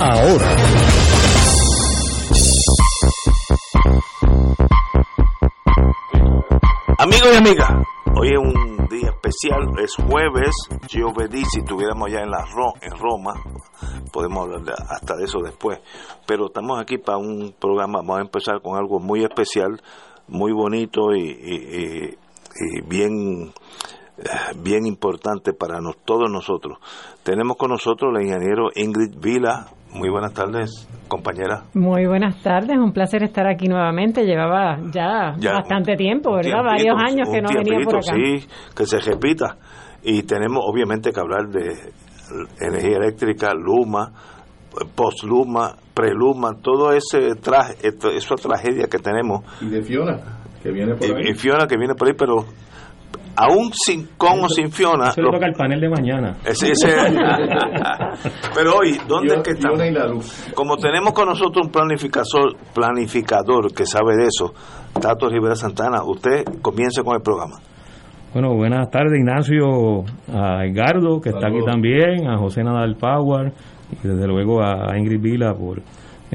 ahora. Amigos y amigas, hoy es un día especial, es jueves, yo pedí si estuviéramos ya en, la en Roma, podemos hablar hasta de eso después, pero estamos aquí para un programa, vamos a empezar con algo muy especial, muy bonito y, bien, bien importante para todos nosotros. Tenemos con nosotros la ingeniero Ingrid Vila, muy buenas tardes, compañera. Muy buenas tardes, un placer estar aquí nuevamente. Llevaba ya, bastante tiempo, ¿verdad? Varios años que no venía por acá. Sí, que se repita. Y tenemos obviamente que hablar de energía eléctrica, Luma, post-Luma, pre-Luma, todo ese traje, esa tragedia que tenemos. Y de Fiona, que viene por ahí. Y Fiona, que viene por ahí, pero aún sin con o sin Fiona. Eso toca el panel de mañana. pero hoy, ¿dónde es que estamos? Como tenemos con nosotros un planificador, planificador que sabe de eso, Tato Rivera Santana, usted comience con el programa. Bueno, buenas tardes, Ignacio, a Edgardo, que está aquí también, a José Nadal Power, y desde luego a Ingrid Vila por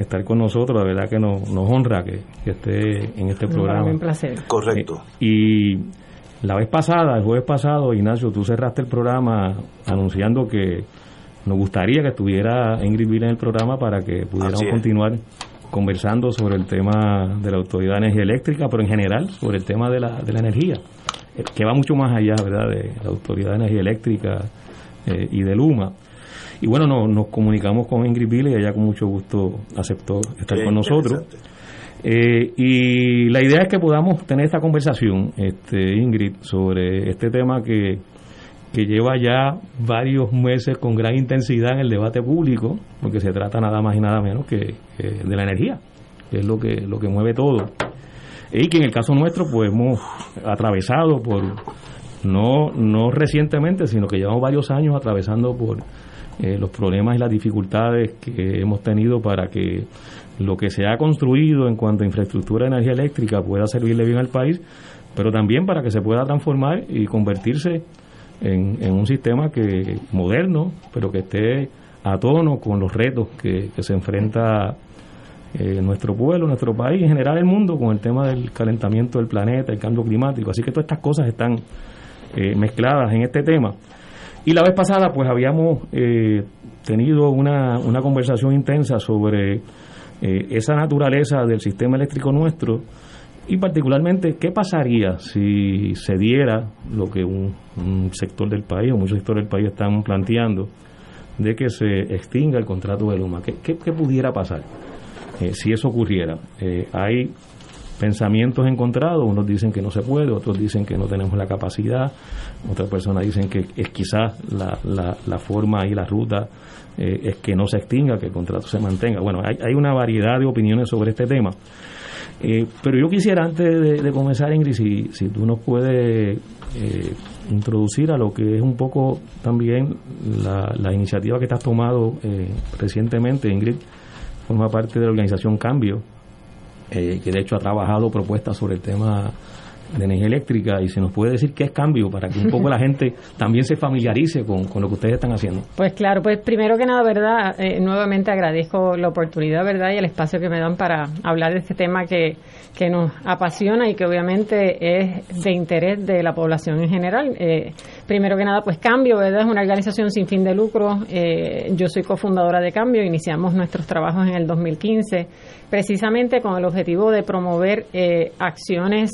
estar con nosotros. La verdad que nos, honra que, esté en este programa. Un placer. Correcto. Eh, y la vez pasada, el jueves pasado, Ignacio, tú cerraste el programa anunciando que nos gustaría que estuviera Ingrid Vila en el programa para que pudiéramos continuar conversando sobre el tema de la Autoridad de Energía Eléctrica, pero en general sobre el tema de la, de la energía, eh, que va mucho más allá, ¿verdad?, de la Autoridad de Energía Eléctrica eh, y de Luma. Y bueno, no, nos comunicamos con Ingrid Vila y ella con mucho gusto aceptó estar con nosotros. Eh, y la idea es que podamos tener esta conversación, este, Ingrid, sobre este tema que, que lleva ya varios meses con gran intensidad en el debate público, porque se trata nada más y nada menos que, de la energía, que es lo que, lo que mueve todo. Y que en el caso nuestro, pues hemos atravesado por, no, no recientemente, sino que llevamos varios años atravesando por eh, los problemas y las dificultades que hemos tenido para que lo que se ha construido en cuanto a infraestructura de energía eléctrica pueda servirle bien al país, pero también para que se pueda transformar y convertirse en, un sistema que moderno, pero que esté a tono con los retos que, se enfrenta eh, nuestro pueblo, nuestro país, en general el mundo, con el tema del calentamiento del planeta, el cambio climático. Así que todas estas cosas están eh, mezcladas en este tema. Y la vez pasada, pues habíamos eh, tenido una, una conversación intensa sobre eh, esa naturaleza del sistema eléctrico nuestro y particularmente qué pasaría si se diera lo que un, sector del país o muchos sectores del país están planteando de que se extinga el contrato de Luma. ¿Qué, qué, pudiera pasar eh, si eso ocurriera? Eh, hay pensamientos encontrados, unos dicen que no se puede, otros dicen que no tenemos la capacidad, otras personas dicen que es quizás la, la, la forma y la ruta eh, es que no se extinga, que el contrato se mantenga. Bueno, hay, hay una variedad de opiniones sobre este tema. Eh, pero yo quisiera, antes de, comenzar, Ingrid, si, si tú nos puedes eh, introducir a lo que es un poco también la, la iniciativa que te has tomado recientemente, Ingrid, forma parte de la organización Cambio, que de hecho ha trabajado propuestas sobre el tema de energía eléctrica y se nos puede decir qué es cambio para que un poco la gente también se familiarice con, lo que ustedes están haciendo. Pues claro, pues primero que nada, ¿verdad? Eh, nuevamente agradezco la oportunidad, ¿verdad? Y el espacio que me dan para hablar de este tema que, que nos apasiona y que obviamente es de interés de la población en general. Eh, primero que nada, pues Cambio, ¿verdad? Es una organización sin fin de lucro. Eh, yo soy cofundadora de Cambio, iniciamos nuestros trabajos en el 2015 precisamente con el objetivo de promover acciones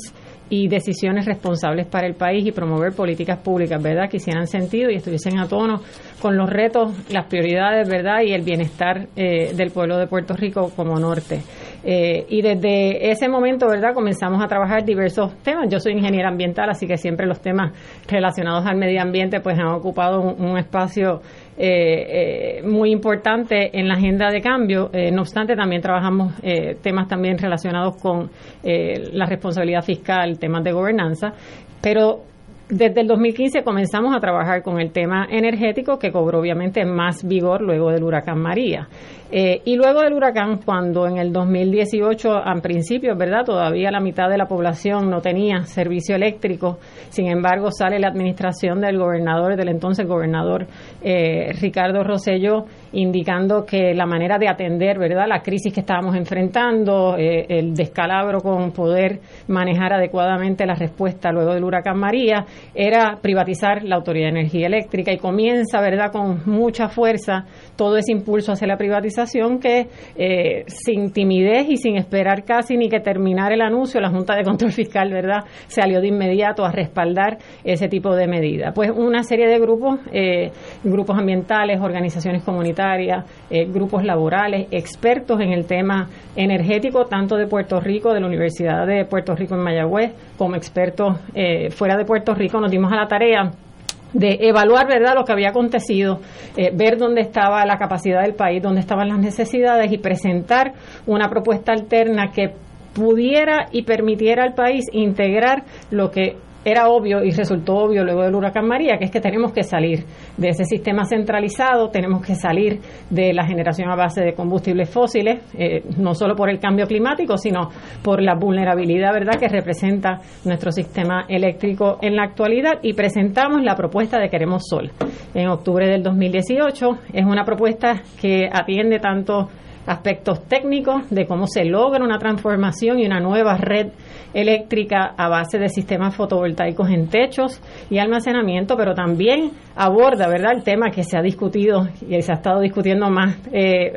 y decisiones responsables para el país y promover políticas públicas, ¿verdad?, que hicieran sentido y estuviesen a tono con los retos, las prioridades, ¿verdad?, y el bienestar eh, del pueblo de Puerto Rico como norte. Eh, y desde ese momento, ¿verdad?, comenzamos a trabajar diversos temas. Yo soy ingeniera ambiental, así que siempre los temas relacionados al medio ambiente pues han ocupado un, espacio eh, muy importante en la agenda de cambio. no obstante, también trabajamos temas también relacionados con la responsabilidad fiscal, temas de gobernanza, pero desde el 2015 comenzamos a trabajar con el tema energético que cobró obviamente más vigor luego del huracán María. Eh, y luego del huracán, cuando en el 2018, en principio, ¿verdad? Todavía la mitad de la población no tenía servicio eléctrico, sin embargo sale la administración del gobernador, del entonces gobernador eh, Ricardo Rosello, indicando que la manera de atender, ¿verdad? La crisis que estábamos enfrentando, eh, el descalabro con poder manejar adecuadamente la respuesta luego del huracán María, era privatizar la Autoridad de Energía Eléctrica y comienza, ¿verdad? Con mucha fuerza todo ese impulso hacia la privatización que eh, sin timidez y sin esperar casi ni que terminar el anuncio, la Junta de Control Fiscal, ¿verdad?, salió de inmediato a respaldar ese tipo de medidas. Pues una serie de grupos, eh, grupos ambientales, organizaciones comunitarias, eh, grupos laborales, expertos en el tema energético, tanto de Puerto Rico, de la Universidad de Puerto Rico en Mayagüez, como expertos fuera de Puerto Rico, nos dimos a la tarea de evaluar verdad lo que había acontecido, eh, ver dónde estaba la capacidad del país, dónde estaban las necesidades y presentar una propuesta alterna que pudiera y permitiera al país integrar lo que era obvio y resultó obvio luego del huracán María, que es que tenemos que salir de ese sistema centralizado, tenemos que salir de la generación a base de combustibles fósiles, eh, no solo por el cambio climático, sino por la vulnerabilidad verdad que representa nuestro sistema eléctrico en la actualidad y presentamos la propuesta de Queremos Sol en octubre del 2018. Es una propuesta que atiende tanto aspectos técnicos de cómo se logra una transformación y una nueva red eléctrica a base de sistemas fotovoltaicos en techos y almacenamiento, pero también aborda, ¿verdad?, el tema que se ha discutido y se ha estado discutiendo más, eh,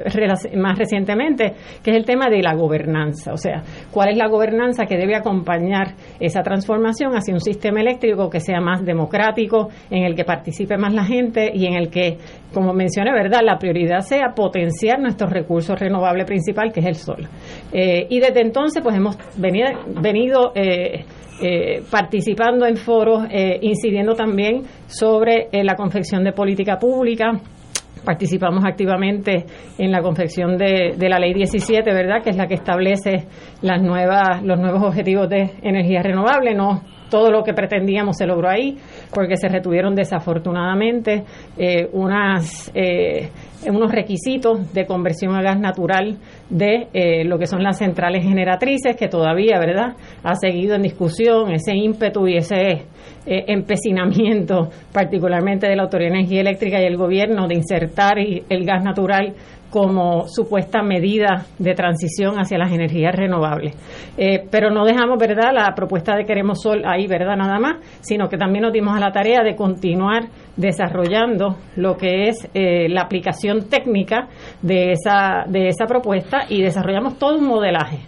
más recientemente, que es el tema de la gobernanza, o sea, cuál es la gobernanza que debe acompañar esa transformación hacia un sistema eléctrico que sea más democrático, en el que participe más la gente y en el que, como mencioné, ¿verdad?, la prioridad sea potenciar nuestros recursos renovables principal, que es el sol. Eh, y desde entonces, pues hemos venido, eh, eh, participando en foros, incidiendo también sobre la confección de política pública. Participamos activamente en la confección de, la ley 17, ¿verdad? Que es la que establece las nuevas, los nuevos objetivos de energía renovable. No todo lo que pretendíamos se logró ahí, porque se retuvieron desafortunadamente unas unos requisitos de conversión a gas natural de eh, lo que son las centrales generatrices, que todavía, ¿verdad?, ha seguido en discusión ese ímpetu y ese eh, empecinamiento, particularmente de la Autoridad de Energía Eléctrica y el gobierno, de insertar el gas natural como supuesta medida de transición hacia las energías renovables. Eh, pero no dejamos, ¿verdad?, la propuesta de Queremos Sol ahí, ¿verdad?, nada más, sino que también nos dimos a la tarea de continuar desarrollando lo que es eh, la aplicación técnica de esa, de esa propuesta y desarrollamos todo un modelaje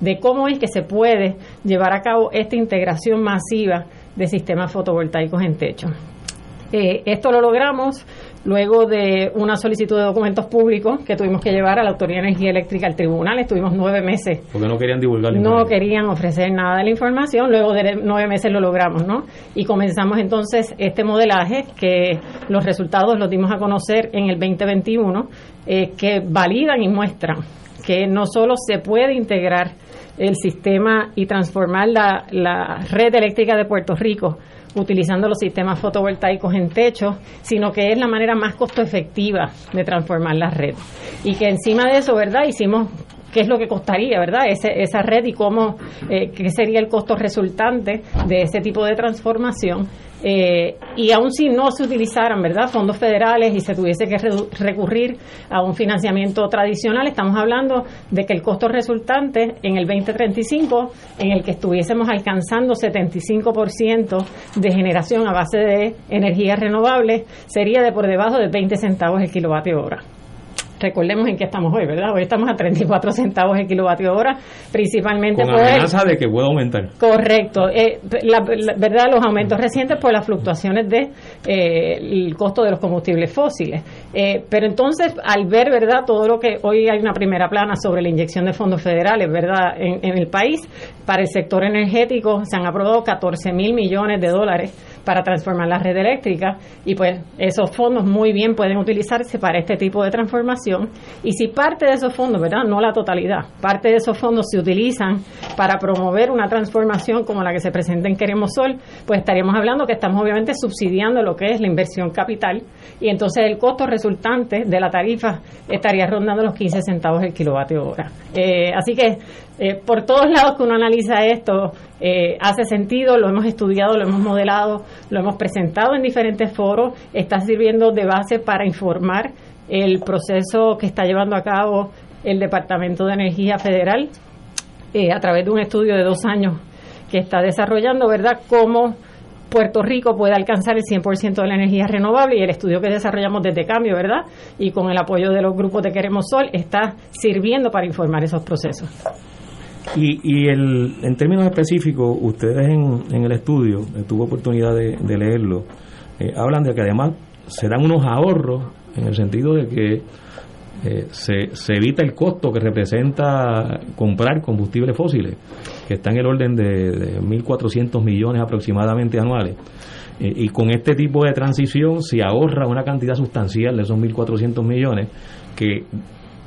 de cómo es que se puede llevar a cabo esta integración masiva de sistemas fotovoltaicos en techo. Eh, esto lo logramos luego de una solicitud de documentos públicos que tuvimos que llevar a la Autoridad de Energía Eléctrica al tribunal. Estuvimos nueve meses. Porque no querían divulgar No querían ofrecer nada de la información. Luego de nueve meses lo logramos, ¿no? Y comenzamos entonces este modelaje que los resultados los dimos a conocer en el 2021, eh, que validan y muestran que no solo se puede integrar el sistema y transformar la, la red eléctrica de Puerto Rico utilizando los sistemas fotovoltaicos en techo, sino que es la manera más costo efectiva de transformar la red. Y que encima de eso, ¿verdad? Hicimos qué es lo que costaría, ¿verdad? esa red y cómo, eh, qué sería el costo resultante de ese tipo de transformación. Eh, y aun si no se utilizaran, ¿verdad?, fondos federales y se tuviese que recurrir a un financiamiento tradicional, estamos hablando de que el costo resultante en el 2035, en el que estuviésemos alcanzando 75% de generación a base de energías renovables, sería de por debajo de 20 centavos el kilovatio hora. Recordemos en qué estamos hoy, ¿verdad? Hoy estamos a 34 centavos el kilovatio hora, principalmente Con amenaza de que pueda aumentar. Correcto. Eh, la, verdad, los aumentos recientes por las fluctuaciones de eh, el costo de los combustibles fósiles. Eh, pero entonces, al ver, ¿verdad? Todo lo que hoy hay una primera plana sobre la inyección de fondos federales, ¿verdad? En, en el país, para el sector energético se han aprobado 14 mil millones de dólares para transformar la red eléctrica y pues esos fondos muy bien pueden utilizarse para este tipo de transformación y si parte de esos fondos, ¿verdad? No la totalidad, parte de esos fondos se utilizan para promover una transformación como la que se presenta en Queremos Sol, pues estaríamos hablando que estamos obviamente subsidiando lo que es la inversión capital y entonces el costo resultante de la tarifa estaría rondando los 15 centavos el kilovatio hora. Eh, así que eh, por todos lados que uno analiza esto, eh, hace sentido, lo hemos estudiado, lo hemos modelado, lo hemos presentado en diferentes foros, está sirviendo de base para informar el proceso que está llevando a cabo el Departamento de Energía Federal a través de un estudio de dos años que está desarrollando, ¿verdad?, cómo Puerto Rico puede alcanzar el 100% de la energía renovable y el estudio que desarrollamos desde Cambio, ¿verdad? Y con el apoyo de los grupos de Queremos Sol está sirviendo para informar esos procesos. Y, y el, en términos específicos, ustedes en, el estudio, eh, tuvo oportunidad de, leerlo, eh, hablan de que además serán unos ahorros en el sentido de que eh, se, se, evita el costo que representa comprar combustibles fósiles, que está en el orden de, de 1.400 millones aproximadamente anuales. y con este tipo de transición se ahorra una cantidad sustancial de esos 1.400 millones que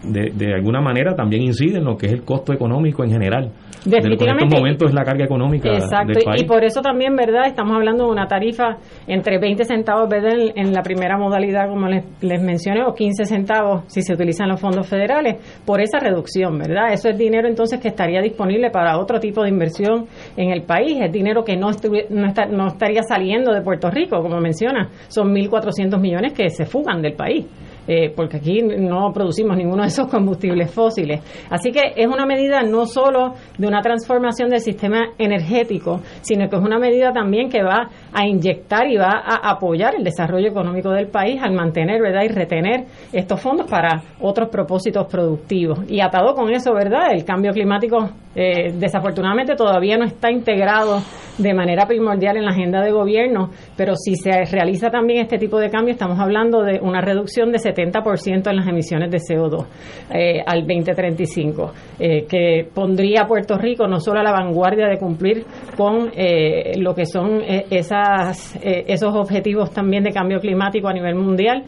de, de alguna manera también incide en lo que es el costo económico en general. Definitivamente. en estos momentos es la carga económica Exacto, y por eso también, ¿verdad? Estamos hablando de una tarifa entre 20 centavos en, en la primera modalidad, como les, les mencioné, o 15 centavos si se utilizan los fondos federales, por esa reducción, ¿verdad? Eso es dinero entonces que estaría disponible para otro tipo de inversión en el país, es dinero que no, no, no estaría saliendo de Puerto Rico, como menciona, son 1.400 millones que se fugan del país. Eh, porque aquí no producimos ninguno de esos combustibles fósiles. Así que es una medida no solo de una transformación del sistema energético, sino que es una medida también que va a inyectar y va a apoyar el desarrollo económico del país al mantener ¿verdad? y retener estos fondos para otros propósitos productivos. Y atado con eso, ¿verdad? El cambio climático eh, desafortunadamente todavía no está integrado de manera primordial en la agenda de gobierno, pero si se realiza también este tipo de cambio, estamos hablando de una reducción de 70% en las emisiones de CO2 eh, al 2035, eh, que pondría a Puerto Rico no solo a la vanguardia de cumplir con eh, lo que son esas, esos objetivos también de cambio climático a nivel mundial,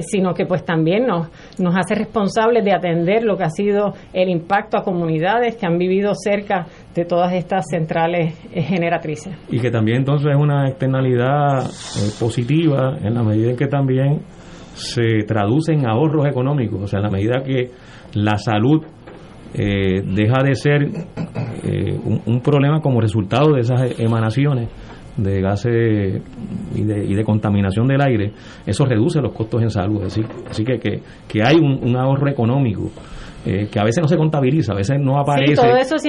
sino que pues también nos, nos hace responsables de atender lo que ha sido el impacto a comunidades que han vivido cerca de todas estas centrales generatrices. Y que también entonces es una externalidad positiva en la medida en que también se traduce en ahorros económicos, o sea, en la medida que la salud eh, deja de ser eh, un, problema como resultado de esas emanaciones de gases y de, y de contaminación del aire, eso reduce los costos en salud. Así, así que, que, hay un ahorro económico eh, que a veces no se contabiliza, a veces no aparece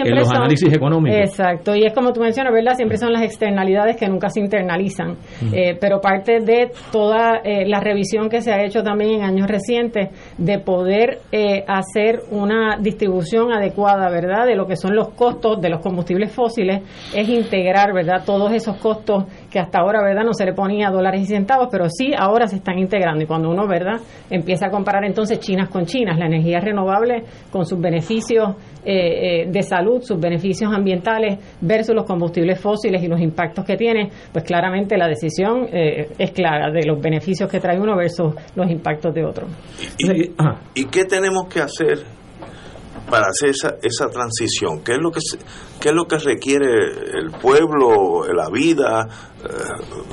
en los análisis económicos. Exacto, y es como tú mencionas, ¿verdad? Siempre son las externalidades que nunca se internalizan, eh, pero parte de toda eh, la revisión que se ha hecho también en años recientes de poder hacer una distribución adecuada, ¿verdad? De lo que son los costos de los combustibles fósiles, es integrar, ¿verdad? Todos esos costos que hasta ahora, ¿verdad? No se le ponía dólares y centavos, pero sí ahora se están integrando y cuando uno, ¿verdad? Empieza a comparar entonces chinas con chinas, la energía renovable con sus beneficios eh, eh, de salud, sus beneficios ambientales versus los combustibles fósiles y los impactos que tiene, pues claramente la decisión eh, es clara de los beneficios que trae uno versus los impactos de otro. ¿Y, qué tenemos que hacer para hacer esa, esa transición? ¿Qué es lo que qué es lo que requiere el pueblo, la vida,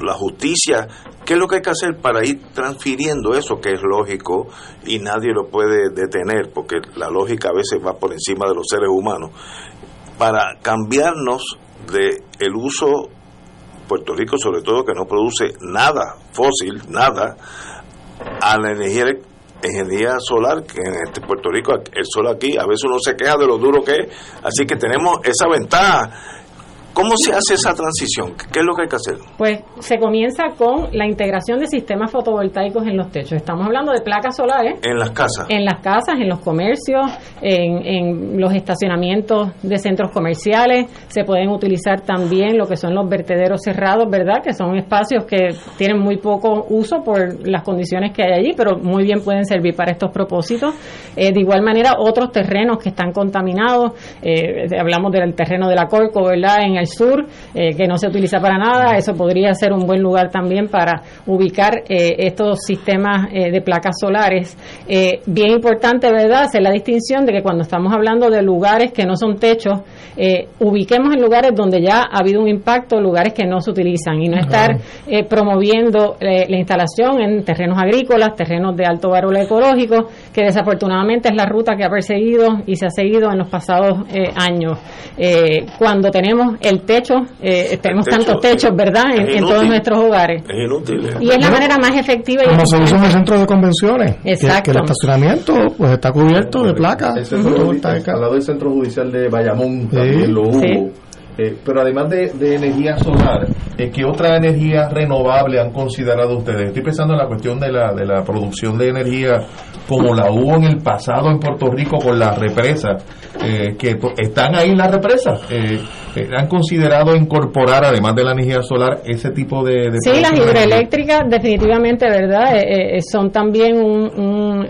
la justicia? ¿Qué es lo que hay que hacer para ir transfiriendo eso que es lógico y nadie lo puede detener porque la lógica a veces va por encima de los seres humanos? Para cambiarnos de el uso Puerto Rico sobre todo que no produce nada fósil, nada a la energía energía solar, que en este Puerto Rico el sol aquí a veces uno se queja de lo duro que es, así que tenemos esa ventaja ¿Cómo se hace esa transición? ¿Qué es lo que hay que hacer? Pues se comienza con la integración de sistemas fotovoltaicos en los techos. Estamos hablando de placas solares. En las casas. En las casas, en los comercios, en, en los estacionamientos de centros comerciales. Se pueden utilizar también lo que son los vertederos cerrados, ¿verdad? Que son espacios que tienen muy poco uso por las condiciones que hay allí, pero muy bien pueden servir para estos propósitos. Eh, de igual manera, otros terrenos que están contaminados. Eh, hablamos del terreno de la Corco, ¿verdad? En sur, eh, que no se utiliza para nada. Eso podría ser un buen lugar también para ubicar eh, estos sistemas eh, de placas solares. bien importante, ¿verdad?, hacer la distinción de que cuando estamos hablando de lugares que no son techos, ubiquemos en lugares donde ya ha habido un impacto, lugares que no se utilizan y no estar promoviendo la instalación en terrenos agrícolas, terrenos de alto valor ecológico, que desafortunadamente es la ruta que ha perseguido y se ha seguido en los pasados años. cuando tenemos el techo, eh, tenemos tantos techos, ¿verdad?, en, todos nuestros hogares. Es inútil. Y es la manera más efectiva. Como se usa en el centro de convenciones. Exacto. Que, el estacionamiento pues está cubierto de placas. Al lado del centro judicial de Bayamón también lo hubo. Eh, pero además de, de energía solar, eh, ¿qué otra energía renovable han considerado ustedes? Estoy pensando en la cuestión de la, de la producción de energía como la hubo en el pasado en Puerto Rico con las represas, eh, que están ahí las represas. Eh, eh, ¿Han considerado incorporar, además de la energía solar, ese tipo de... de sí, las hidroeléctricas definitivamente, ¿verdad? son también un, un,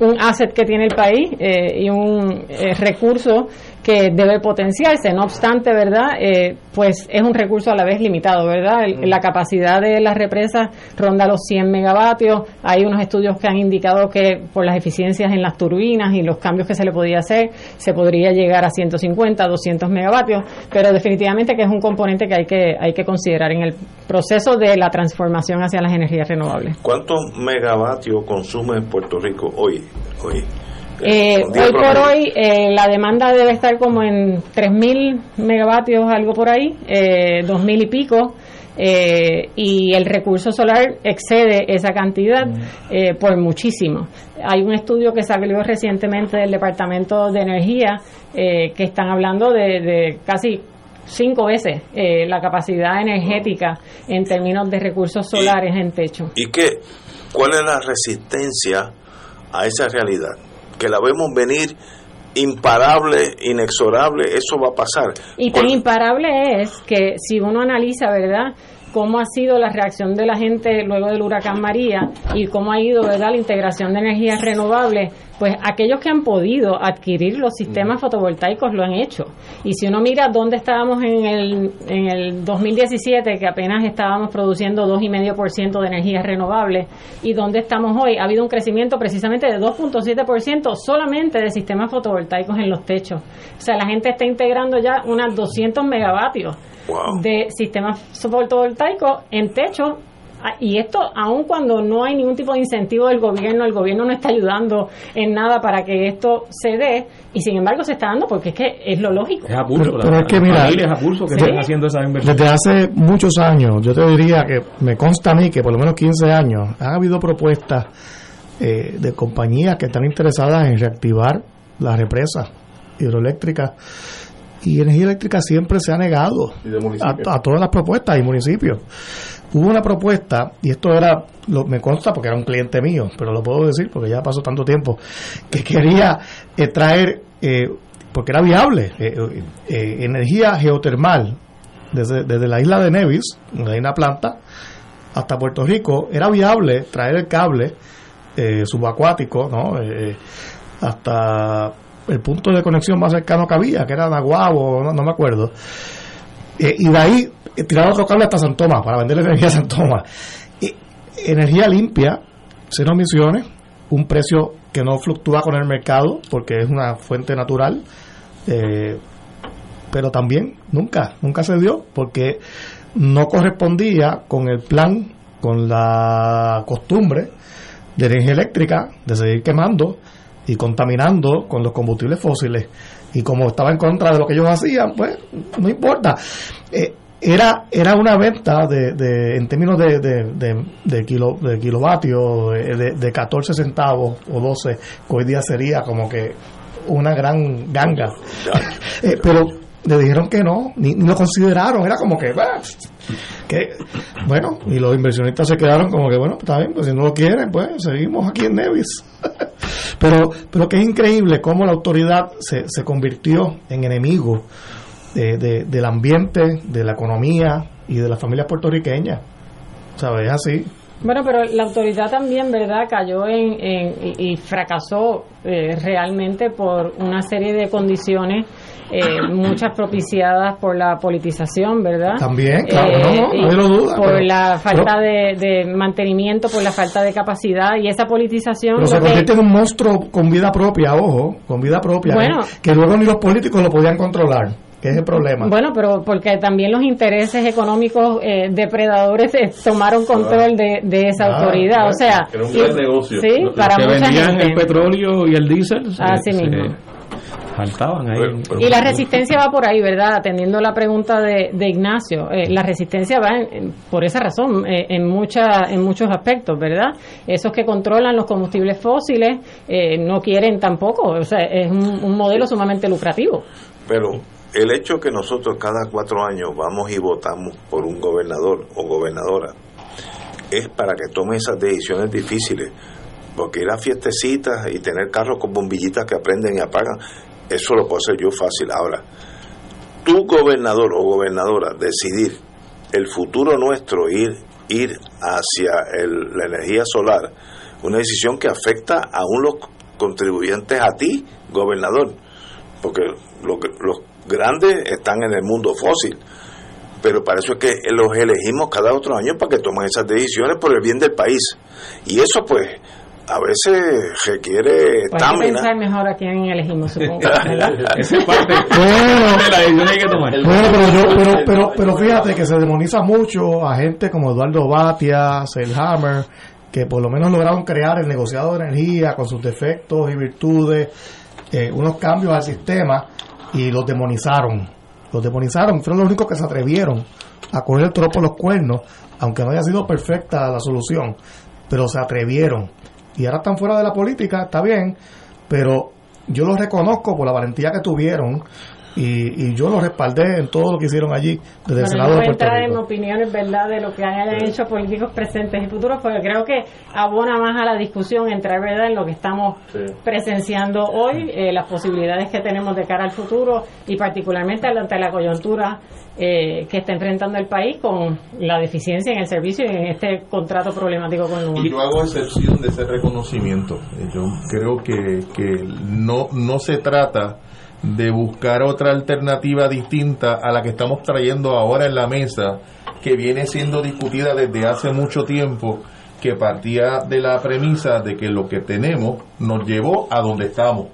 un asset que tiene el país y un recurso que debe potenciarse. No obstante, ¿verdad? Eh, pues es un recurso a la vez limitado, ¿verdad? la capacidad de las represas ronda los 100 megavatios. Hay unos estudios que han indicado que por las eficiencias en las turbinas y los cambios que se le podía hacer, se podría llegar a 150, 200 megavatios, pero definitivamente que es un componente que hay que, hay que considerar en el proceso de la transformación hacia las energías renovables. ¿Cuántos megavatios consume Puerto Rico hoy? hoy? Eh, hoy por hoy eh, la demanda debe estar como en 3.000 megavatios, algo por ahí, eh, 2.000 y pico. Eh, y el recurso solar excede esa cantidad mm. por muchísimo. Hay un estudio que salió recientemente del Departamento de Energía que están hablando de, de casi cinco veces la capacidad energética en términos de recursos solares en techo. ¿Y qué? ¿Cuál es la resistencia a esa realidad? Que la vemos venir imparable, inexorable, eso va a pasar. Y tan imparable es que si uno analiza, ¿verdad? cómo ha sido la reacción de la gente luego del huracán María y cómo ha ido ¿verdad? la integración de energías renovables, pues aquellos que han podido adquirir los sistemas fotovoltaicos lo han hecho. Y si uno mira dónde estábamos en el, en el 2017, que apenas estábamos produciendo 2,5% de energías renovables, y dónde estamos hoy, ha habido un crecimiento precisamente de 2,7% solamente de sistemas fotovoltaicos en los techos. O sea, la gente está integrando ya unas 200 megavatios de sistemas fotovoltaicos en techo ah, y esto aun cuando no hay ningún tipo de incentivo del gobierno, el gobierno no está ayudando en nada para que esto se dé y sin embargo se está dando porque es que es lo lógico. Es pero, es que mira, que haciendo esa Desde hace muchos años, yo te diría que me consta a mí que por lo menos 15 años han habido propuestas eh, de compañías que están interesadas en reactivar las represas hidroeléctricas y energía eléctrica siempre se ha negado a, todas las propuestas y municipios. Hubo una propuesta, y esto era, lo, me consta porque era un cliente mío, pero lo puedo decir porque ya pasó tanto tiempo, que quería eh, traer, eh, porque era viable, eh, energía geotermal desde, desde la isla de Nevis, donde hay una planta, hasta Puerto Rico, era viable traer el cable subacuático, ¿no? hasta el punto de conexión más cercano que había, que era Naguabo, no, me acuerdo. Y de ahí eh, tirar otro cable hasta San Tomás, para vender energía a San Tomás. energía limpia, cero emisiones, un precio que no fluctúa con el mercado porque es una fuente natural, eh, pero también nunca, nunca se dio porque no correspondía con el plan, con la costumbre de energía eléctrica, de seguir quemando y contaminando con los combustibles fósiles. Y como estaba en contra de lo que ellos hacían, pues no importa. Eh, era, era una venta de, de en términos de, de, de, kilo, de kilovatios de, de 14 centavos o 12, que hoy día sería como que una gran ganga. Eh, pero le dijeron que no, ni, lo consideraron, era como que, que, bueno, y los inversionistas se quedaron como que, bueno, está bien, pues si no lo quieren, pues seguimos aquí en Nevis. pero, pero que es increíble cómo la autoridad se, se convirtió en enemigo de, del ambiente, de la economía y de las familias puertorriqueñas. ¿Sabes? Es así. Bueno, pero la autoridad también, ¿verdad?, cayó en, y, fracasó eh, realmente por una serie de condiciones, eh, muchas propiciadas por la politización, ¿verdad? También, claro, no, no, lo duda. Por la falta de, mantenimiento, por la falta de capacidad y esa politización. Pero se convierte en un monstruo con vida propia, ojo, con vida propia, ¿eh? que luego ni los políticos lo podían controlar que es el problema. Bueno, pero porque también los intereses económicos eh, depredadores eh, tomaron control de, de esa autoridad. o sea, era un gran negocio. Sí, para que vendían el petróleo y el diésel. Así mismo. faltaban ahí. y la resistencia va por ahí, ¿verdad? Atendiendo la pregunta de, de Ignacio, eh, la resistencia va por esa razón en, mucha, en muchos aspectos, ¿verdad? Esos que controlan los combustibles fósiles no quieren tampoco, o sea, es un, un modelo sumamente lucrativo. Pero el hecho que nosotros cada cuatro años vamos y votamos por un gobernador o gobernadora es para que tome esas decisiones difíciles. Porque ir a fiestecitas y tener carros con bombillitas que aprenden y apagan, eso lo puedo hacer yo fácil. Ahora, tu gobernador o gobernadora decidir el futuro nuestro, ir, ir hacia la energía solar, una decisión que afecta a los contribuyentes a ti, gobernador. Porque lo, los grandes están en el mundo fósil. Pero para eso es que los elegimos cada otro año para que tomen esas decisiones por el bien del país. Y eso pues a veces requiere pues estamina. pensar mejor a quién elegimos, supongo. Esa parte bueno, hay que tomar. pero, pero, pero, fíjate que se demoniza mucho a gente como Eduardo Batia, Selhammer, que por lo menos lograron crear el negociado de energía con sus defectos y virtudes, eh, unos cambios al sistema y los demonizaron. Los demonizaron, fueron los únicos que se atrevieron a coger el tropo los cuernos, aunque no haya sido perfecta la solución, pero se atrevieron. Y ahora están fuera de la política, está bien, pero yo los reconozco por la valentía que tuvieron y, y, yo lo respaldé en todo lo que hicieron allí desde el Senado de Puerto Rico. en opiniones verdad de lo que hayan hecho políticos presentes y futuros porque creo que abona más a la discusión entrar verdad en lo que estamos presenciando hoy eh, las posibilidades que tenemos de cara al futuro y particularmente ante la coyuntura eh, que está enfrentando el país con la deficiencia en el servicio y en este contrato problemático con Luma. Y yo hago excepción de ese reconocimiento. Yo creo que, que no, no se trata de buscar otra alternativa distinta a la que estamos trayendo ahora en la mesa, que viene siendo discutida desde hace mucho tiempo, que partía de la premisa de que lo que tenemos nos llevó a donde estamos.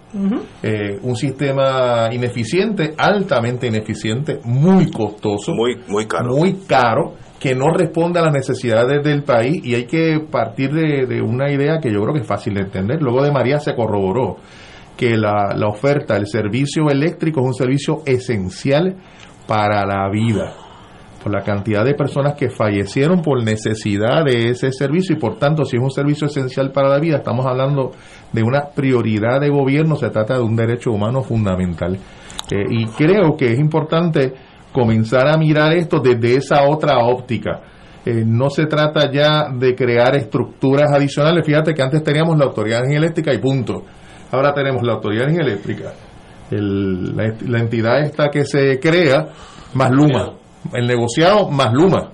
Eh, un sistema ineficiente, altamente ineficiente, muy costoso, muy, muy caro. Muy caro que no responde a las necesidades del país y hay que partir de, de una idea que yo creo que es fácil de entender. Luego de María se corroboró que la, la oferta, el servicio eléctrico es un servicio esencial para la vida. Por la cantidad de personas que fallecieron por necesidad de ese servicio y por tanto si es un servicio esencial para la vida estamos hablando de una prioridad de gobierno se trata de un derecho humano fundamental. Eh, y creo que es importante comenzar a mirar esto desde esa otra óptica. Eh, no se trata ya de crear estructuras adicionales. Fíjate que antes teníamos la autoridad eléctrica y punto Ahora tenemos la autoridad eléctrica, el, la, entidad esta que se crea, más Luma, el negociado más Luma.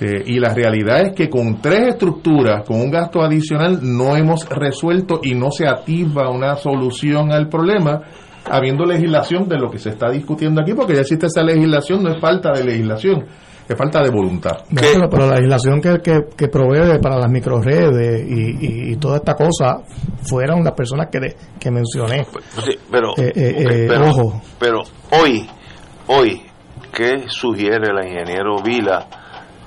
Eh, y la realidad es que con tres estructuras, con un gasto adicional, no hemos resuelto y no se activa una solución al problema, habiendo legislación de lo que se está discutiendo aquí, porque ya existe esa legislación, no es falta de legislación que falta de voluntad. pero, la legislación que, que, provee para las microredes y, y, toda esta cosa fueron las personas que, que mencioné. Pues, pero, eh, eh, eh, pero, hoy, hoy, ¿qué sugiere el ingeniero Vila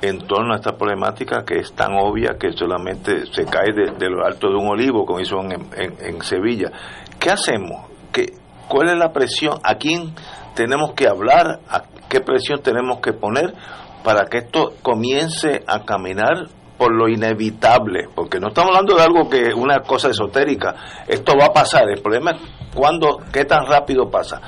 en torno a esta problemática que es tan obvia que solamente se cae de, lo alto de un olivo, como hizo en, en, en Sevilla? ¿Qué hacemos? ¿Qué, ¿Cuál es la presión? ¿A quién tenemos que hablar? ¿A qué presión tenemos que poner? Para que esto comience a caminar por lo inevitable, porque no estamos hablando de algo que una cosa esotérica, esto va a pasar, el problema es cuándo, qué tan rápido pasa.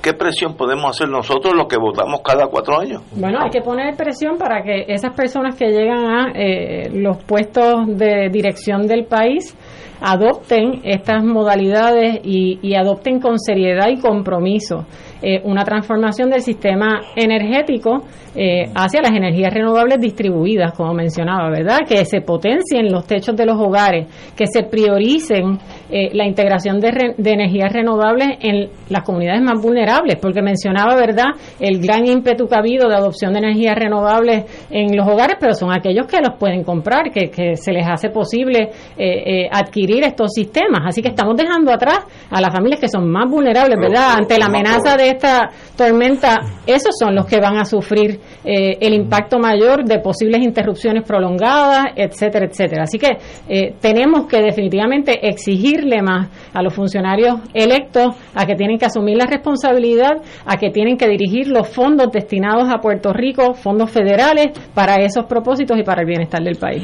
¿qué presión podemos hacer nosotros los que votamos cada cuatro años? Bueno, hay que poner presión para que esas personas que llegan a eh, los puestos de dirección del país adopten estas modalidades y, y adopten con seriedad y compromiso eh, una transformación del sistema energético eh, hacia las energías renovables distribuidas, como mencionaba, ¿verdad? Que se potencien los techos de los hogares, que se prioricen eh, la integración de, de, energías renovables en las comunidades más vulnerables, porque mencionaba, ¿verdad?, el gran ímpetu que ha habido de adopción de energías renovables en los hogares, pero son aquellos que los pueden comprar, que, que se les hace posible adquirir estos sistemas. Así que estamos dejando atrás a las familias que son más vulnerables, ¿verdad?, ante la amenaza de esta tormenta, esos son los que van a sufrir eh, el impacto mayor de posibles interrupciones prolongadas, etcétera, etcétera. Así que eh, tenemos que definitivamente exigirle más a los funcionarios electos a que tienen que asumir la responsabilidad, a que tienen que dirigir los fondos destinados a Puerto Rico, fondos federales, para esos propósitos y para el bienestar del país.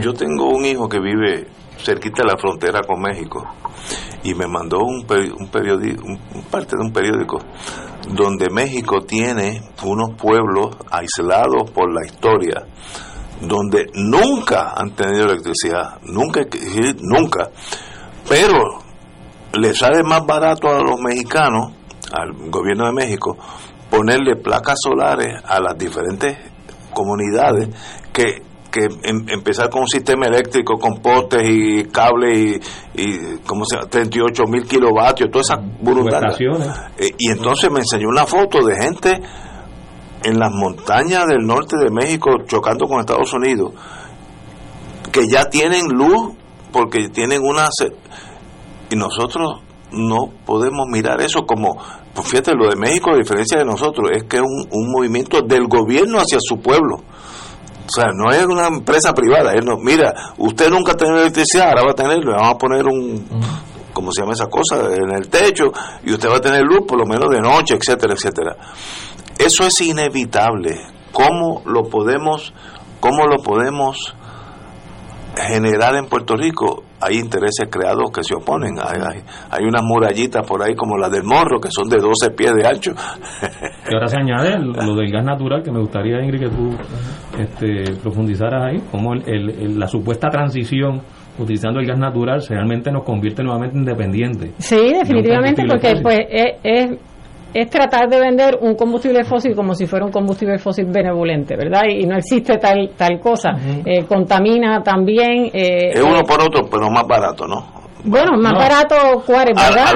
Yo tengo un hijo que vive cerquita de la frontera con México y me mandó un, un periódico, parte de un periódico donde México tiene unos pueblos aislados por la historia donde nunca han tenido electricidad, nunca, nunca, pero le sale más barato a los mexicanos, al gobierno de México, ponerle placas solares a las diferentes comunidades que que em, empezar con un sistema eléctrico con postes y cables y, y ¿cómo se llama? 38 mil kilovatios, todas esas burundades. Eh, y entonces me enseñó una foto de gente en las montañas del norte de México chocando con Estados Unidos que ya tienen luz porque tienen una y nosotros no podemos mirar eso como pues fíjate lo de México a diferencia de nosotros es que es un, un movimiento del gobierno hacia su pueblo o sea, no es una empresa privada. Él no, mira, usted nunca ha tenido electricidad, ahora va a tener, le vamos a poner un, ¿cómo se llama esa cosa? En el techo, y usted va a tener luz por lo menos de noche, etcétera, etcétera. Eso es inevitable. ¿Cómo lo podemos, cómo lo podemos generar en Puerto Rico? hay intereses creados que se oponen. Hay, hay, unas murallitas por ahí como la del Morro, que son de 12 pies de ancho. Y ahora se añade lo del gas natural, que me gustaría, Ingrid, que tú este, profundizaras ahí, como el, la supuesta transición utilizando el gas natural realmente nos convierte nuevamente en dependientes. Sí, definitivamente, porque pues es es tratar de vender un combustible fósil como si fuera un combustible fósil benevolente, ¿verdad? Y, no existe tal tal cosa. Eh, contamina también. Eh, es uno eh, por otro, pero más barato, ¿no? Bueno, más barato, ¿cuál ¿verdad?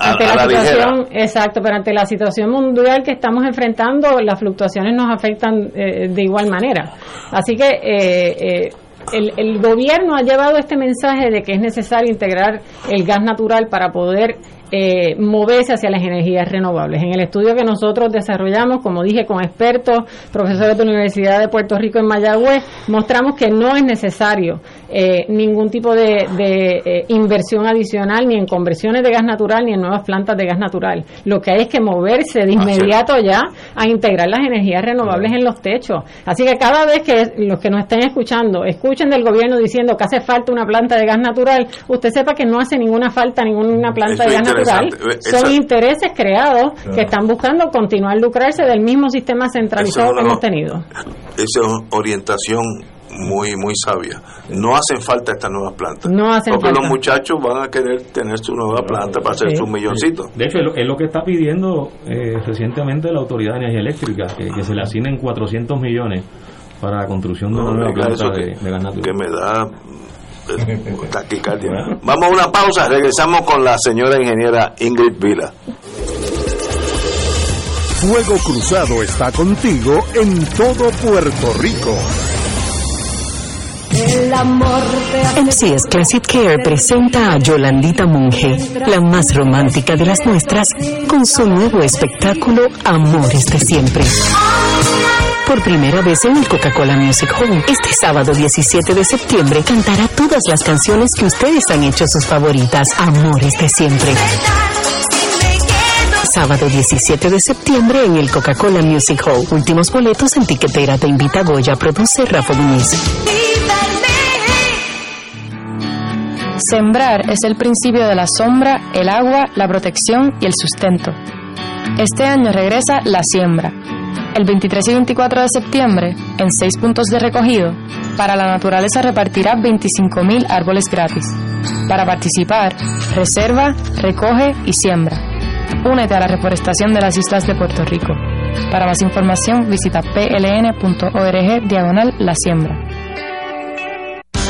ante, la, situación, exacto, pero ante la situación mundial que estamos enfrentando, las fluctuaciones nos afectan de igual manera. Así que el, el, gobierno ha llevado este mensaje de que es necesario integrar el gas natural para poder eh, moverse hacia las energías renovables. En el estudio que nosotros desarrollamos, como dije, con expertos, profesores de la Universidad de Puerto Rico en Mayagüez, mostramos que no es necesario eh, ningún tipo de, eh, inversión adicional ni en conversiones de gas natural ni en nuevas plantas de gas natural. Lo que hay es que moverse de inmediato ya a integrar las energías renovables en los techos. Así que cada vez que los que nos estén escuchando escuchen del gobierno diciendo que hace falta una planta de gas natural, usted sepa que no hace ninguna falta ninguna planta de gas natural son intereses creados que están buscando continuar lucrarse del mismo sistema centralizado que hemos tenido. Esa es orientación muy muy sabia. No hacen falta estas nuevas plantas. No hacen porque los muchachos van a querer tener su nueva planta para hacer sus milloncitos. De hecho, es lo, que está pidiendo eh, recientemente la Autoridad de Energía Eléctrica, que, se le asignen 400 millones para la construcción de una nueva planta de, de gas natural. Que me da Vamos a una pausa, regresamos con la señora ingeniera Ingrid Vila. Fuego Cruzado está contigo en todo Puerto Rico. El amor MCS Classic Care presenta a Yolandita Monge, la más romántica de las nuestras, con su nuevo espectáculo Amores de Siempre por primera vez en el Coca-Cola Music Hall. Este sábado 17 de septiembre cantará todas las canciones que ustedes han hecho sus favoritas, Amores de siempre. Sábado 17 de septiembre en el Coca-Cola Music Hall. Últimos boletos en tiquetera te invita Goya, produce Rafa Diniz. Sembrar es el principio de la sombra, el agua, la protección y el sustento. Este año regresa La Siembra. El 23 y 24 de septiembre, en seis puntos de recogido, para la naturaleza repartirá 25.000 árboles gratis. Para participar, reserva, recoge y siembra. Únete a la reforestación de las islas de Puerto Rico. Para más información visita pln.org diagonal la siembra.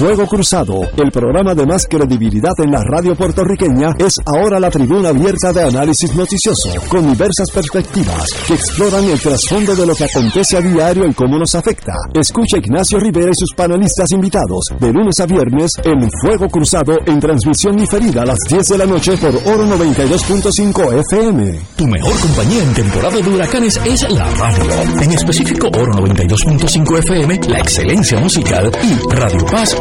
Fuego Cruzado, el programa de más credibilidad en la radio puertorriqueña, es ahora la tribuna abierta de análisis noticioso, con diversas perspectivas que exploran el trasfondo de lo que acontece a diario y cómo nos afecta. Escucha Ignacio Rivera y sus panelistas invitados de lunes a viernes en Fuego Cruzado en transmisión diferida a las 10 de la noche por Oro 92.5 FM. Tu mejor compañía en temporada de huracanes es la radio. En específico Oro 92.5 FM, la excelencia musical y Radio Paz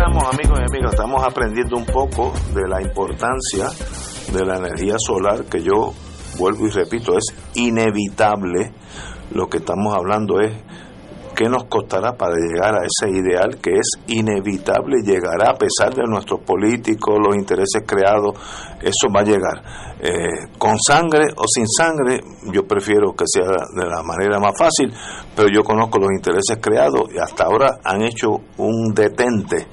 Amigos y amigas, estamos aprendiendo un poco de la importancia de la energía solar, que yo vuelvo y repito, es inevitable. Lo que estamos hablando es qué nos costará para llegar a ese ideal que es inevitable, llegará a pesar de nuestros políticos, los intereses creados, eso va a llegar. Eh, con sangre o sin sangre, yo prefiero que sea de la manera más fácil, pero yo conozco los intereses creados y hasta ahora han hecho un detente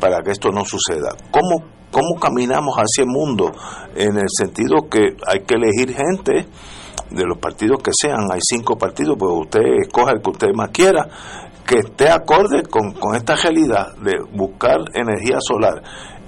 para que esto no suceda. ¿Cómo, cómo caminamos hacia el mundo? En el sentido que hay que elegir gente de los partidos que sean, hay cinco partidos, pues usted escoja el que usted más quiera, que esté acorde con, con esta realidad de buscar energía solar.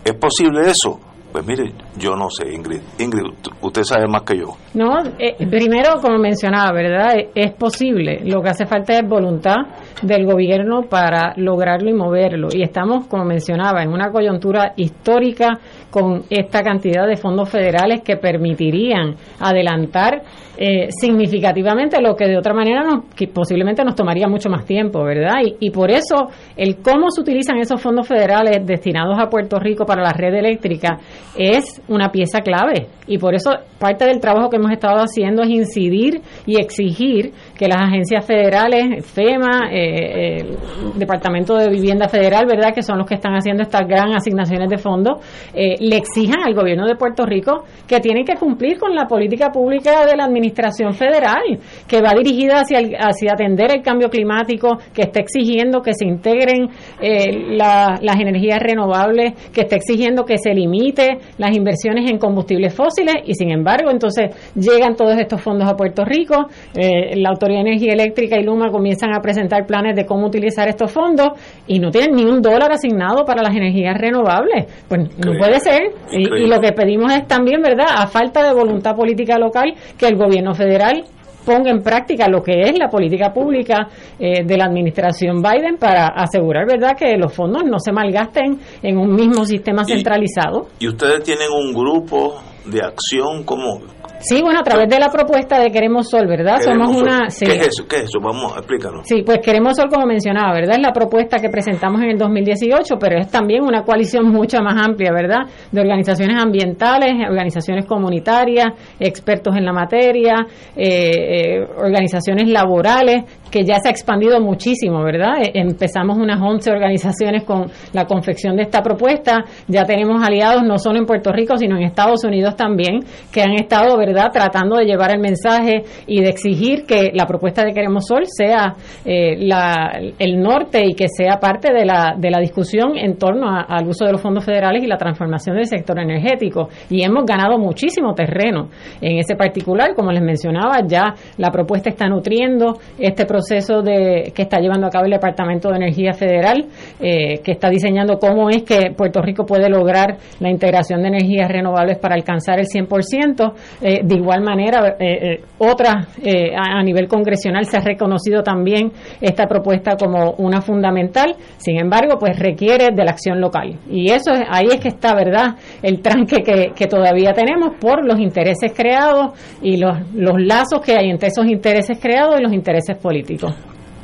¿Es posible eso? Pues mire, yo no sé, Ingrid. Ingrid, usted sabe más que yo. No, eh, primero, como mencionaba, ¿verdad? Es posible. Lo que hace falta es voluntad del gobierno para lograrlo y moverlo. Y estamos, como mencionaba, en una coyuntura histórica con esta cantidad de fondos federales que permitirían adelantar eh, significativamente lo que de otra manera nos, posiblemente nos tomaría mucho más tiempo, ¿verdad? Y, y por eso el cómo se utilizan esos fondos federales destinados a Puerto Rico para la red eléctrica es una pieza clave. Y por eso parte del trabajo que hemos estado haciendo es incidir y exigir que las agencias federales, FEMA, eh, el Departamento de Vivienda Federal, ¿verdad? Que son los que están haciendo estas gran asignaciones de fondos, eh, le exijan al gobierno de Puerto Rico que tienen que cumplir con la política pública de la administración federal, que va dirigida hacia, hacia atender el cambio climático, que está exigiendo que se integren eh, las energías renovables, que está exigiendo que se limite las inversiones en combustibles fósiles y sin embargo entonces llegan todos estos fondos a Puerto Rico, eh, la Autoridad de Energía Eléctrica y Luma comienzan a presentar planes de cómo utilizar estos fondos y no tienen ni un dólar asignado para las energías renovables. Pues no puede ser. Y, y, lo que pedimos es también, ¿verdad?, a falta de voluntad política local, que el gobierno federal ponga en práctica lo que es la política pública eh, de la administración Biden para asegurar, ¿verdad?, que los fondos no se malgasten en un mismo sistema centralizado. ¿Y ustedes tienen un grupo de acción? como Sí, bueno, a través de la propuesta de Queremos Sol, ¿verdad? Somos una... ¿Qué es eso? ¿Qué es eso? Vamos, explícanos. Sí, pues Queremos Sol, como mencionaba, ¿verdad? Es la propuesta que presentamos en el 2018, pero es también una coalición mucho más amplia, ¿verdad? De organizaciones ambientales, organizaciones comunitarias, expertos en la materia, eh, eh, organizaciones laborales, que ya se ha expandido muchísimo, ¿verdad? Eh, empezamos unas 11 organizaciones con la confección de esta propuesta, ya tenemos aliados no solo en Puerto Rico, sino en Estados Unidos también, que han estado, ¿verdad?, tratando de llevar el mensaje y de exigir que la propuesta de Queremos Sol sea eh, la, el norte y que sea parte de la, de la discusión en torno al uso de los fondos federales y la transformación del sector energético. Y hemos ganado muchísimo terreno en ese particular, como les mencionaba, ya la propuesta está nutriendo este proceso de, que está llevando a cabo el Departamento de Energía Federal, eh, que está diseñando cómo es que Puerto Rico puede lograr la integración de energías renovables para alcanzar el 100%. Eh, de igual manera, eh, otra a, nivel congresional se ha reconocido también esta propuesta como una fundamental. Sin embargo, pues requiere de la acción local. Y eso es, ahí es que está, ¿verdad?, el tranque que, que todavía tenemos por los intereses creados y los, los lazos que hay entre esos intereses creados y los intereses políticos.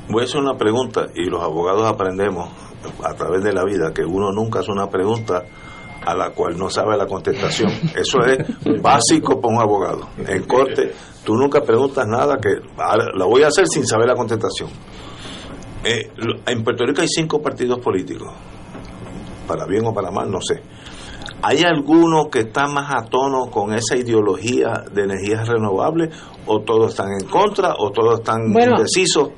Voy a hacer una pregunta y los abogados aprendemos a través de la vida que uno nunca hace una pregunta a la cual no sabe la contestación. Eso es básico para un abogado. En corte, tú nunca preguntas nada que la voy a hacer sin saber la contestación. Eh, en Puerto Rico hay cinco partidos políticos, para bien o para mal, no sé. ¿Hay alguno que está más a tono con esa ideología de energías renovables o todos están en contra o todos están indecisos?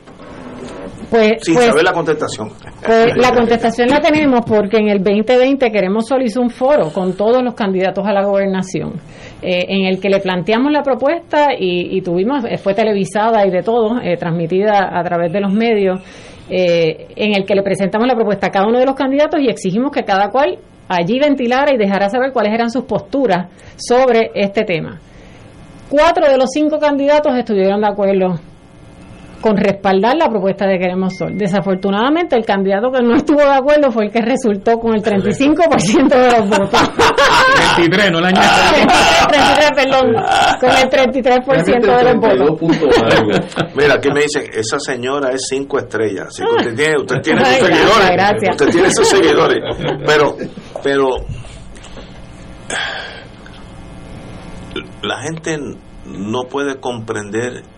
Pues, sin pues, saber la contestación. Pues, la contestación la tenemos porque en el 2020 Queremos Sol hizo un foro con todos los candidatos a la gobernación, eh, en el que le planteamos la propuesta y, tuvimos, eh, fue televisada y de todo, eh, transmitida a través de los medios, en el que le presentamos la propuesta a cada uno de los candidatos y exigimos que cada cual allí ventilara y dejara saber cuáles eran sus posturas sobre este tema. Cuatro de los cinco candidatos estuvieron de acuerdo con respaldar la propuesta de Queremos Sol. Desafortunadamente, el candidato que no estuvo de acuerdo fue el que resultó con el 35% de los votos. 33, no la añade. 33, perdón, con el 33% de los votos. Mira, aquí me dicen, esa señora es cinco estrellas. usted tiene, usted tiene sus seguidores. Gracias. Usted tiene sus seguidores. Pero, pero la gente no puede comprender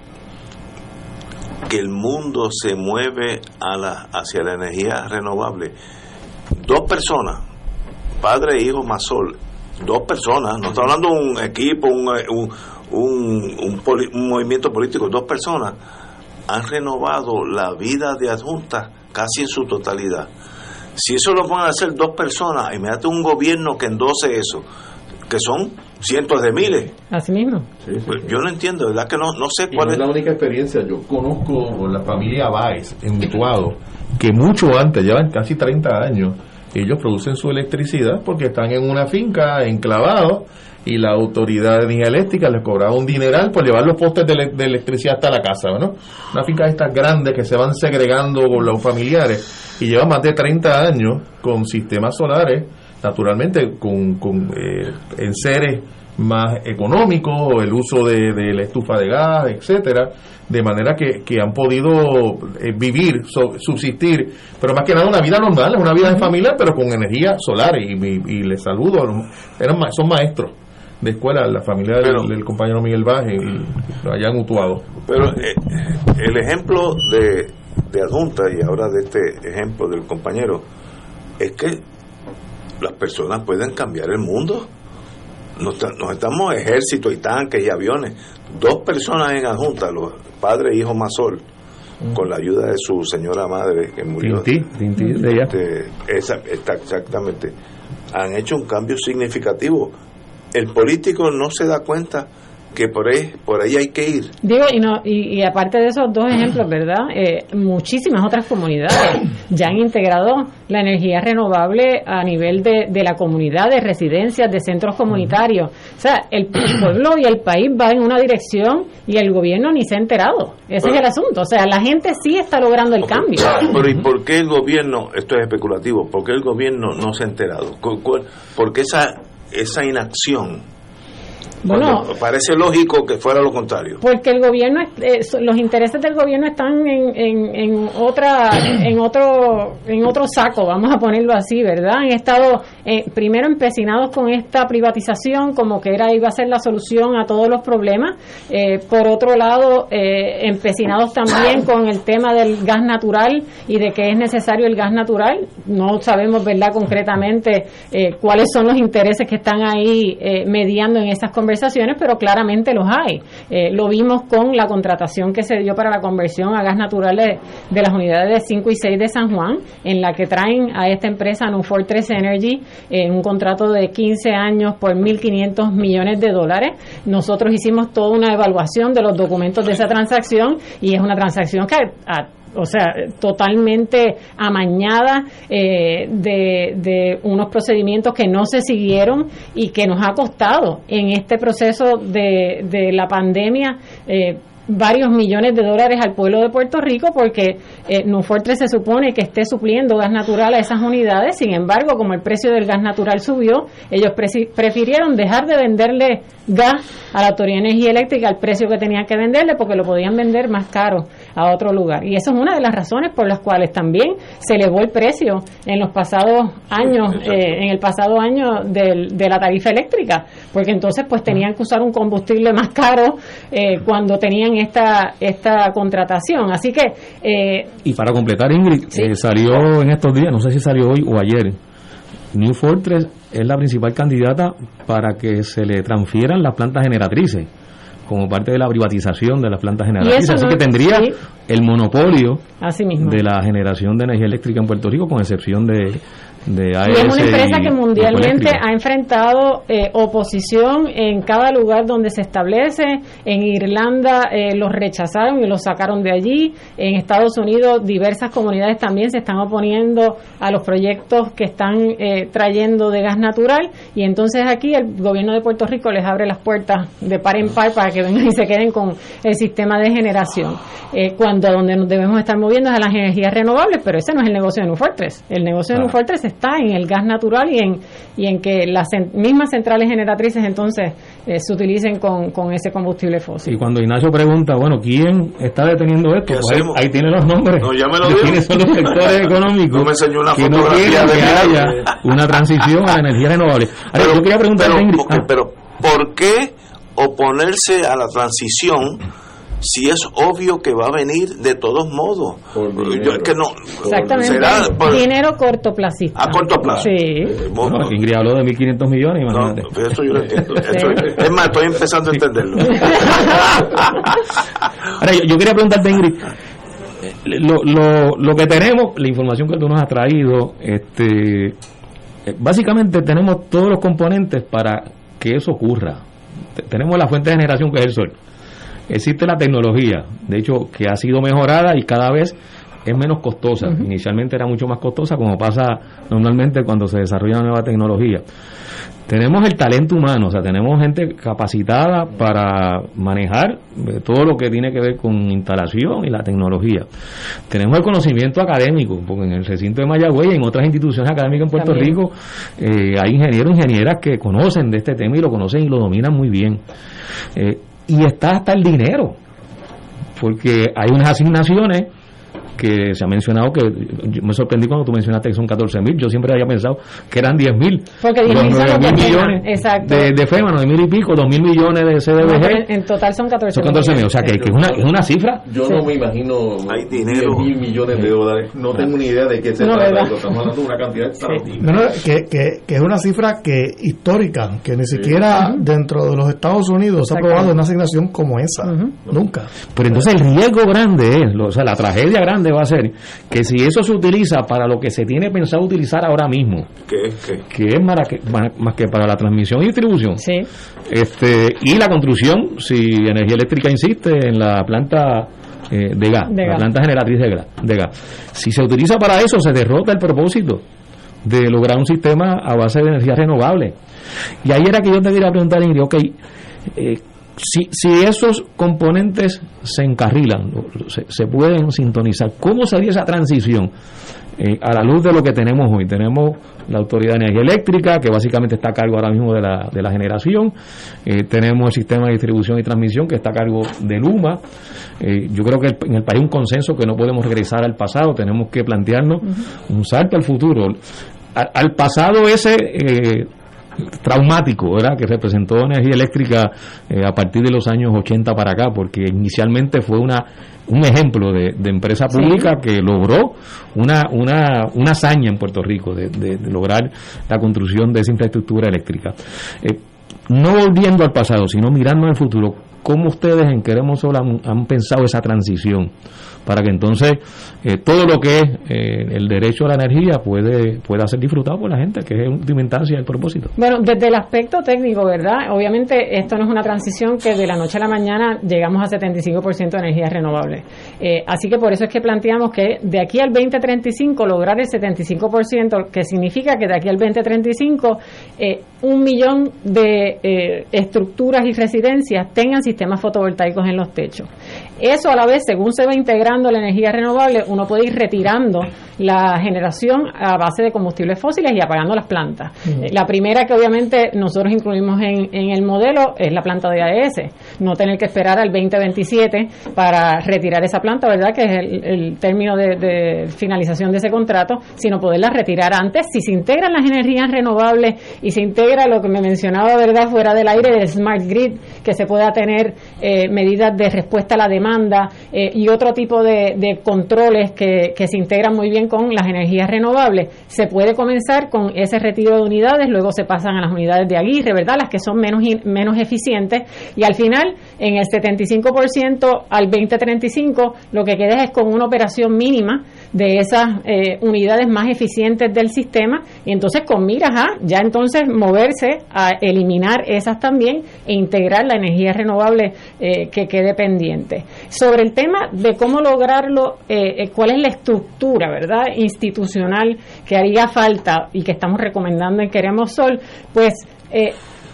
que el mundo se mueve a la, hacia la energía renovable. Dos personas, padre e hijo más sol, dos personas, no está hablando un equipo, un, un, movimiento político, dos personas han renovado la vida de adjuntas casi en su totalidad. Si eso lo van a hacer dos personas, imagínate un gobierno que endose eso, que son cientos de miles. Así mismo. Pues yo no entiendo, verdad que no, no sé cuál es. la única experiencia. Yo conozco la familia Baez en Mutuado, que mucho antes, llevan casi 30 años, ellos producen su electricidad porque están en una finca enclavados y la autoridad de energía eléctrica les cobraba un dineral por llevar los postes de, electricidad hasta la casa, ¿no? Una finca de estas grandes que se van segregando con los familiares y llevan más de 30 años con sistemas solares naturalmente con, con eh, seres más económicos, el uso de, la estufa de gas, etcétera, de manera que, que han podido eh, vivir, subsistir, pero más que nada una vida normal, una vida de familia, pero con energía solar. Y, y, les saludo, eran, son maestros de escuela, la familia del, compañero Miguel Baje, y allá han Utuado. Pero eh, el ejemplo de, de Adjunta y ahora de este ejemplo del compañero es que las personas pueden cambiar el mundo. Nos, estamos ejércitos y tanques y aviones. Dos personas en adjunta, los padres e hijos Mazol, mm. con la ayuda de su señora madre que murió. Este, está exactamente. Han hecho un cambio significativo. El político no se da cuenta que por ahí, por ahí hay que ir. Digo, y, no, y, aparte de esos dos ejemplos, ¿verdad? Eh, muchísimas otras comunidades ya han integrado la energía renovable a nivel de, de la comunidad, de residencias, de centros comunitarios. O sea, el pueblo y el país va en una dirección y el gobierno ni se ha enterado. Ese es el asunto. O sea, la gente sí está logrando el cambio. Pero ¿y por qué el gobierno, esto es especulativo, por qué el gobierno no se ha enterado? ¿Por qué esa, esa inacción? Bueno, parece lógico que fuera lo contrario. Porque el gobierno, eh, los intereses del gobierno están en, en, otra, en otro, en otro saco, vamos a ponerlo así, ¿verdad? Han estado eh, primero empecinados con esta privatización, como que era iba a ser la solución a todos los problemas. Eh, por otro lado, empecinados también con el tema del gas natural y de que es necesario el gas natural. No sabemos, ¿verdad? Concretamente cuáles son los intereses que están ahí mediando en esas conversaciones conversaciones, pero claramente los hay. Eh, lo vimos con la contratación que se dio para la conversión a gas natural de, las unidades de 5 y 6 de San Juan, en la que traen a esta empresa Nufortress Energy en un contrato de 15 años por 1.500 millones de dólares. Nosotros hicimos toda una evaluación de los documentos de esa transacción y es una transacción que a o sea, totalmente amañada eh, de, unos procedimientos que no se siguieron y que nos ha costado en este proceso de, de la pandemia. Eh, varios millones de dólares al pueblo de Puerto Rico porque eh, Nufortre se supone que esté supliendo gas natural a esas unidades, sin embargo, como el precio del gas natural subió, ellos prefirieron dejar de venderle gas a la Autoridad de Energía Eléctrica al precio que tenían que venderle porque lo podían vender más caro a otro lugar. Y eso es una de las razones por las cuales también se elevó el precio en los pasados años, eh, en el pasado año de la tarifa eléctrica, porque entonces pues tenían que usar un combustible más caro eh, cuando tenían esta esta contratación. Así que... Eh, y para completar, Ingrid, salió en estos días, no sé si salió hoy o ayer, New Fortress es la principal candidata para que se le transfieran las plantas generatrices como parte de la privatización de las plantas generatrices. Así que tendría el monopolio de la generación de energía eléctrica en Puerto Rico, con excepción de y es una empresa que mundialmente ha enfrentado eh, oposición en cada lugar donde se establece. En Irlanda eh, los rechazaron y los sacaron de allí. En Estados Unidos diversas comunidades también se están oponiendo a los proyectos que están eh, trayendo de gas natural. Y entonces aquí el gobierno de Puerto Rico les abre las puertas de par en par para que vengan y se queden con el sistema de generación. cuando donde nos debemos estar moviendo es a las energías renovables, pero ese no es el negocio de Nufortres. El negocio de Nufortres es está en el gas natural y en, y en que las mismas centrales generatrices entonces eh, se utilicen con, con, ese combustible fósil. Y cuando Ignacio pregunta, bueno, ¿quién está deteniendo esto? Pues ahí, tiene los nombres. No, ya me lo ¿Quiénes son los sectores económicos? No me enseñó una que no quieren que haya una transición a la energía renovable. pero, yo quería preguntar ah. pero ¿por qué oponerse a la transición? Si es obvio que va a venir de todos modos. Yo, es que no, Exactamente. dinero cortoplacista. A corto plazo. Sí. Eh, Ingrid habló de 1.500 millones. No, eso yo lo entiendo. es más, estoy empezando a entenderlo. Ahora, yo, quería preguntarte, Ingrid, lo, lo, lo que tenemos, la información que tú nos has traído, este, eh, básicamente tenemos todos los componentes para que eso ocurra. Tenemos la fuente de generación que es el sol Existe la tecnología, de hecho, que ha sido mejorada y cada vez es menos costosa. Inicialmente era mucho más costosa, como pasa normalmente cuando se desarrolla una nueva tecnología. Tenemos el talento humano, o sea, tenemos gente capacitada para manejar eh, todo lo que tiene que ver con instalación y la tecnología. Tenemos el conocimiento académico, porque en el recinto de Mayagüey y en otras instituciones académicas en Puerto Rico eh, hay ingenieros e ingenieras que conocen de este tema y lo conocen y lo dominan muy bien. Eh, y está hasta el dinero, porque hay unas asignaciones que se ha mencionado que yo me sorprendí cuando tú mencionaste que son 14 mil, yo siempre había pensado que eran 10 mil. Porque 10 mil son mil millones Exacto. de, de FEMA, 9 mil y pico, 2 mil millones de CDBG. en total son 14 son 14 mil, o sea que, es, una, es una cifra. Yo no me imagino hay dinero. mil millones de dólares, no tengo ni idea de qué se no, trata, estamos hablando de una cantidad extraordinaria. No, que, que, que, es una cifra que histórica, que ni siquiera dentro de los Estados Unidos se ha aprobado una asignación como esa, nunca. Pero entonces el riesgo grande es, o sea, la tragedia grande va a ser que si eso se utiliza para lo que se tiene pensado utilizar ahora mismo, que es más, que, más, que para la transmisión y distribución, este y la construcción, si energía eléctrica insiste en la planta eh, de gas, la planta generatriz de gas, de gas, si se utiliza para eso, se derrota el propósito de lograr un sistema a base de energía renovable. Y ahí era que yo te quería preguntar, Ingrid, ok, eh, si, si esos componentes se encarrilan, se, pueden sintonizar, ¿cómo sería esa transición? eh, a la luz de lo que tenemos hoy. Tenemos la Autoridad de Energía Eléctrica, que básicamente está a cargo ahora mismo de la, de la generación. Eh, tenemos el sistema de distribución y transmisión, que está a cargo de Luma. Eh, yo creo que en el país hay un consenso que no podemos regresar al pasado, tenemos que plantearnos un salto al futuro. al pasado ese traumático, ¿verdad? Que representó energía eléctrica a partir de los años 80 para acá, porque inicialmente fue una un ejemplo de, empresa pública que logró una, una, una hazaña en Puerto Rico de, lograr la construcción de esa infraestructura eléctrica. Eh, no volviendo al pasado, sino mirando al futuro, ¿cómo ustedes en Queremos Sol han pensado esa transición? Para que entonces eh, todo lo que es eh, el derecho a la energía puede pueda ser disfrutado por la gente, que es última instancia el propósito. Bueno, desde el aspecto técnico, ¿verdad? Obviamente esto no es una transición que de la noche a la mañana llegamos a 75% de energías renovables. Eh, así que por eso es que planteamos que de aquí al 2035 lograr el 75%, que significa que de aquí al 2035 un millón de estructuras y residencias tengan sistemas fotovoltaicos en los techos. Eso a la vez, según se va integrando la energía renovable, uno puede ir retirando la generación a base de combustibles fósiles y apagando las plantas. Eh, la primera que obviamente nosotros incluimos en, el modelo es la planta de AES. No tener que esperar al 2027 para retirar esa planta, ¿verdad? Que es el, término de, finalización de ese contrato, sino poderla retirar antes. Si se integran las energías renovables y se integra lo que me mencionaba, ¿verdad? Fuera del aire del Smart Grid, que se pueda tener eh, medidas de respuesta a la demanda eh, y otro tipo de, controles que se integran muy bien con las energías renovables. Se puede comenzar con ese retiro de unidades, luego se pasan a las unidades de Aguirre, ¿verdad? Las que son menos, menos eficientes. Y al final, en el 75% al 2035, lo que queda es con una operación mínima de esas eh, unidades más eficientes del sistema y entonces con miras a ya entonces moverse a eliminar esas también e integrar la energía renovable eh, que quede pendiente. Sobre el tema de cómo lograrlo, eh, cuál es la estructura, ¿verdad? institucional que haría falta y que estamos recomendando en Queremos Sol, pues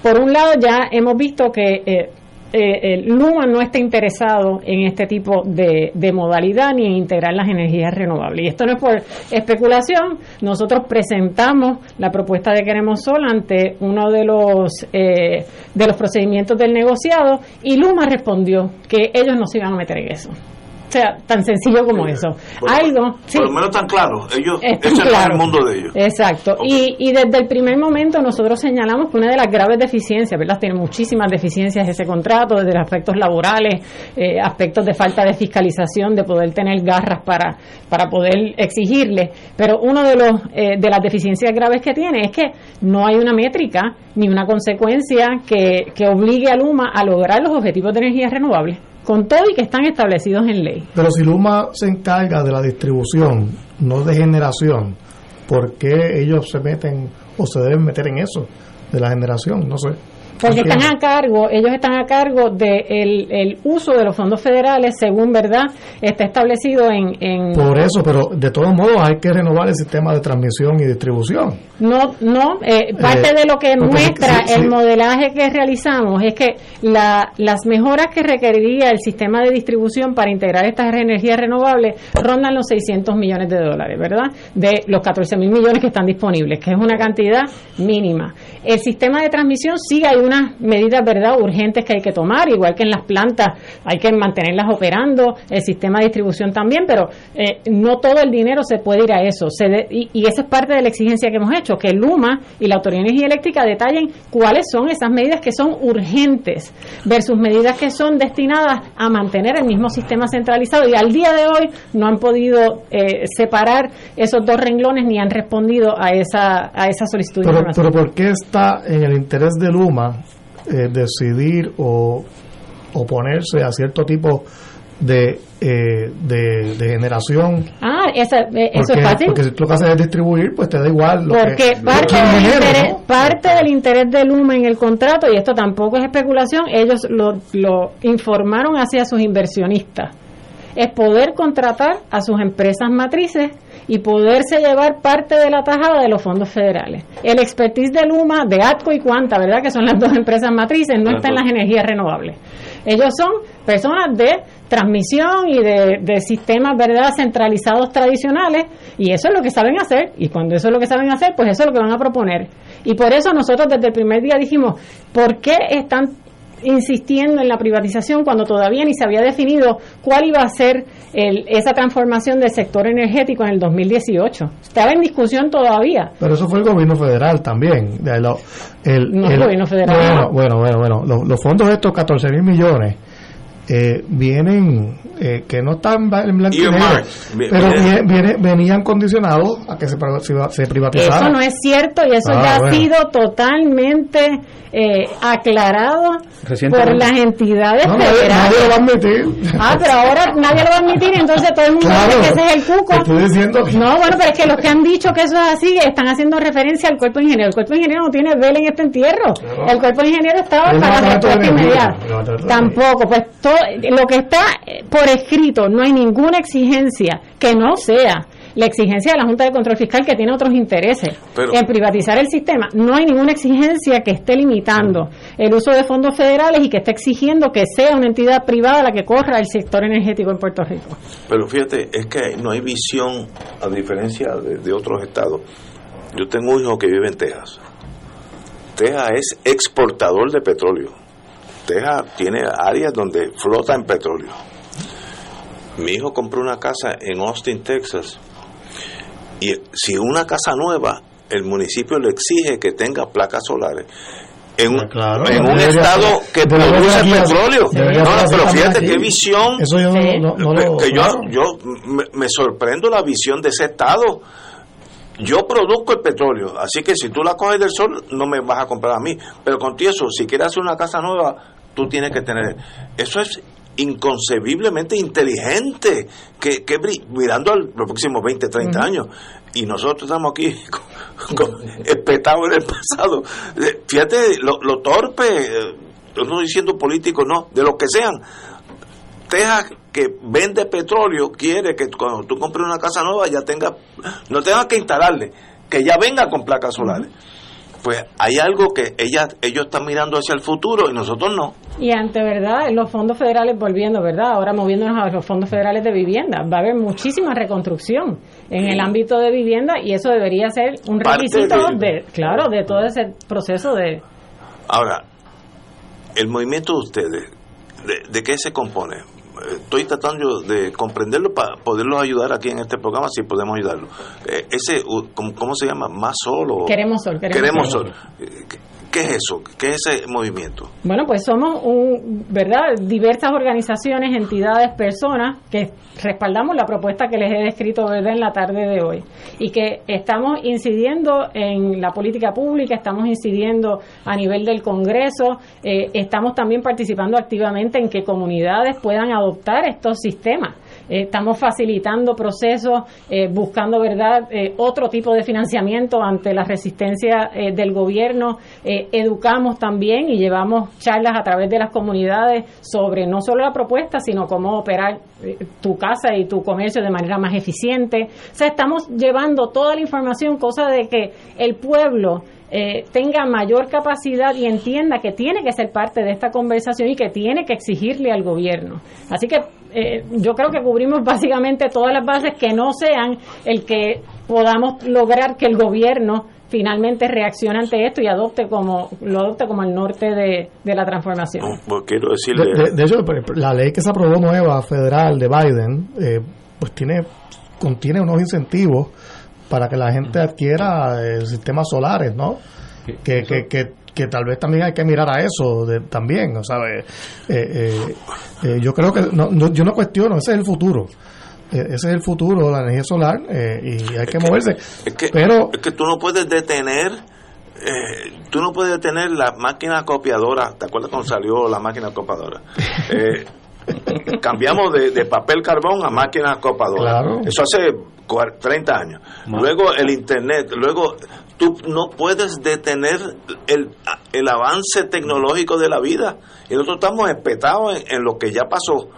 por un lado ya hemos visto que Luma no está interesado en este tipo de, modalidad ni en integrar las energías renovables. Y esto no es por especulación. Nosotros presentamos la propuesta de Queremos Sol ante uno de los eh, de los procedimientos del negociado y Luma respondió que ellos no se iban a meter en eso sea, tan sencillo como eso. Algo, por lo menos tan claro, ellos, es el mundo de ellos. Exacto. Y, y desde el primer momento nosotros señalamos que una de las graves deficiencias, ¿verdad? Tiene muchísimas deficiencias ese contrato, desde los aspectos laborales, eh, aspectos de falta de fiscalización, de poder tener garras para, para poder exigirle. Pero uno de los eh, de las deficiencias graves que tiene es que no hay una métrica ni una consecuencia que, que obligue a Luma a lograr los objetivos de energía renovable con todo y que están establecidos en ley. Pero si Luma se encarga de la distribución, no de generación, ¿por qué ellos se meten o se deben meter en eso de la generación? No sé. Porque están a cargo, ellos están a cargo del de el uso de los fondos federales, según verdad está establecido en, Por eso, pero de todos modos hay que renovar el sistema de transmisión y distribución. No, no, eh, parte eh, de lo que muestra el modelaje que realizamos es que la, las mejoras que requeriría el sistema de distribución para integrar estas energías renovables rondan los 600 millones de dólares, ¿verdad? De los 14 mil millones que están disponibles, que es una cantidad mínima. El sistema de transmisión sí hay unas medidas, ¿verdad?, urgentes que hay que tomar, igual que en las plantas hay que mantenerlas operando, el sistema de distribución también, pero eh, no todo el dinero se puede ir a eso. Se y, y esa es parte de la exigencia que hemos hecho, que Luma y la Autoridad de Energía Eléctrica detallen cuáles son esas medidas que son urgentes versus medidas que son destinadas a mantener el mismo sistema centralizado. Y al día de hoy no han podido eh, separar esos dos renglones ni han respondido a esa, a esa solicitud. Pero, pero ¿por qué está en el interés de Luma eh, decidir o oponerse a cierto tipo de, eh, de, generación. Ah, eh, eso es fácil. Porque si tú lo que haces es distribuir, pues te da igual. Lo porque parte, del interés, parte del interés de Luma en el contrato, y esto tampoco es especulación, ellos lo, lo informaron hacia sus inversionistas, es poder contratar a sus empresas matrices y poderse llevar parte de la tajada de los fondos federales. El expertise de Luma, de ATCO y Cuanta, ¿verdad? Que son las dos empresas matrices, no está en las energías renovables. Ellos son personas de transmisión y de, de, sistemas verdad centralizados tradicionales y eso es lo que saben hacer y cuando eso es lo que saben hacer pues eso es lo que van a proponer y por eso nosotros desde el primer día dijimos ¿por qué están insistiendo en la privatización cuando todavía ni se había definido cuál iba a ser esa transformación del sector energético en el 2018. Estaba en discusión todavía. Pero eso fue el gobierno federal también. El, no el, gobierno federal. Bueno, bueno, bueno. Los, los fondos estos, 14 mil millones, eh, vienen eh, que no están en blanco y negro, pero venían condicionados a que se, se privatizara. Eso no es cierto y eso ah, ya ha sido totalmente eh, aclarado por las entidades federales. Nadie, lo va a admitir. Ah, pero ahora nadie lo va a admitir y entonces todo el mundo dice que ese es el cuco. Estoy diciendo No, bueno, pero es que los que han dicho que eso es así están haciendo referencia al cuerpo ingeniero. El cuerpo ingeniero no tiene vela en este entierro. El cuerpo ingeniero estaba para la respuesta inmediata. Tampoco, pues todo, lo que está por escrito, no hay ninguna exigencia que no sea la exigencia de la Junta de Control Fiscal que tiene otros intereses en privatizar el sistema. No hay ninguna exigencia que esté limitando el uso de fondos federales y que esté exigiendo que sea una entidad privada la que corra el sector energético en Puerto Rico. Pero fíjate, es que no hay visión, a diferencia de, de otros estados. Yo tengo un hijo que vive en Texas. Texas es exportador de petróleo. Texas tiene áreas donde flota en petróleo. Mi hijo compró una casa en Austin, Texas, y si una casa nueva, el municipio le exige que tenga placas solares. En, ah, en un estado que produce petróleo. pero fíjate qué visión. Eso yo, que yo, me, sorprendo la visión de ese estado. Yo produzco el petróleo, así que si tú la coges del sol, no me vas a comprar a mí. Pero contigo eso, si quieres hacer una casa nueva, tú tienes que tener. Eso es inconcebiblemente inteligente que, que mirando a los próximos 20, 30 años. Y nosotros estamos aquí con, espetados en el pasado. Eh, fíjate, lo, lo torpe, eh, no estoy diciendo político, no, de lo que sean. Texas que vende petróleo quiere que cuando tú compres una casa nueva ya tenga, no tengas que instalarle, que ya venga con placas solares pues hay algo que ella, ellos están mirando hacia el futuro y nosotros no. Y ante verdad, los fondos federales volviendo, ¿verdad? Ahora moviéndonos a los fondos federales de vivienda, va a haber muchísima reconstrucción en el ámbito de vivienda y eso debería ser un requisito de, claro, de todo ese proceso de... Ahora, el movimiento de ustedes, ¿de, de qué se compone? Estoy tratando de comprenderlo para poderlos ayudar aquí en este programa, si podemos ayudarlo. Eh, ese, ¿cómo, se llama? ¿Más solo? Queremos sol. Queremos, sol. ¿Qué es eso? ¿Qué es ese movimiento? Bueno, pues somos un, ¿verdad? diversas organizaciones, entidades, personas que respaldamos la propuesta que les he descrito ¿verdad? en la tarde de hoy y que estamos incidiendo en la política pública, estamos incidiendo a nivel del Congreso, eh, estamos también participando activamente en que comunidades puedan adoptar estos sistemas estamos facilitando procesos, eh, buscando, ¿verdad?, eh, otro tipo de financiamiento ante la resistencia eh, del gobierno. educamos también y llevamos charlas a través de las comunidades sobre no solo la propuesta, sino cómo operar tu casa y tu comercio de manera más eficiente. O sea, estamos llevando toda la información, cosa de que el pueblo eh, tenga mayor capacidad y entienda que tiene que ser parte de esta conversación y que tiene que exigirle al gobierno. Así que eh, yo creo que cubrimos básicamente todas las bases que no sean el que podamos lograr que el gobierno finalmente reaccione ante esto y adopte como lo adopte como el norte de, la transformación. Pues quiero decirle... de, hecho, la ley que se aprobó nueva federal de Biden, eh, pues tiene contiene unos incentivos para que la gente adquiera eh, sistemas solares, ¿no? Que, que, que, tal vez también hay que mirar a eso también, ¿sabes? Eh, eh, yo creo que, no, yo no cuestiono, ese es el futuro ese es el futuro, la energía solar, y hay que moverse. Es que, pero es que tú no puedes detener, tú no puedes detener la máquina copiadora. ¿Te acuerdas cuando salió la máquina copiadora? cambiamos de, papel carbón a máquina copadora. Eso hace 30 años. Luego el Internet, luego tú no puedes detener el, el avance tecnológico de la vida. Y nosotros estamos espetados en, lo que ya pasó.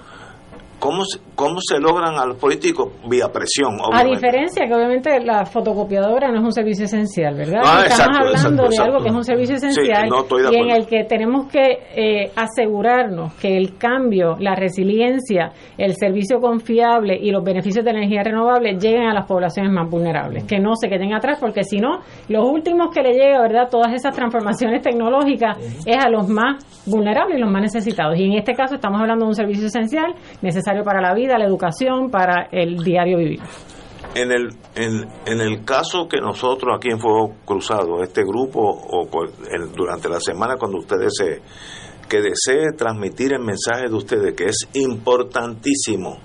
¿Cómo, ¿Cómo se logran a los políticos? Vía presión, A diferencia que obviamente la fotocopiadora no es un servicio esencial, ¿verdad? Ah, Estamos hablando de algo que es un servicio esencial y en el que tenemos que eh, asegurarnos que el cambio, la resiliencia, el servicio confiable y los beneficios de la energía renovable lleguen a las poblaciones más vulnerables, que no se queden atrás, porque si no, los últimos que le llega, ¿verdad? Todas esas transformaciones tecnológicas es a los más vulnerables y los más necesitados. Y en este caso estamos hablando de un servicio esencial necesario para la vida, la educación, para el diario vivir. En el, en, en el caso que nosotros aquí en Fuego Cruzado, este grupo, o durante la semana cuando ustedes se, que desee transmitir el mensaje de ustedes, que es importantísimo,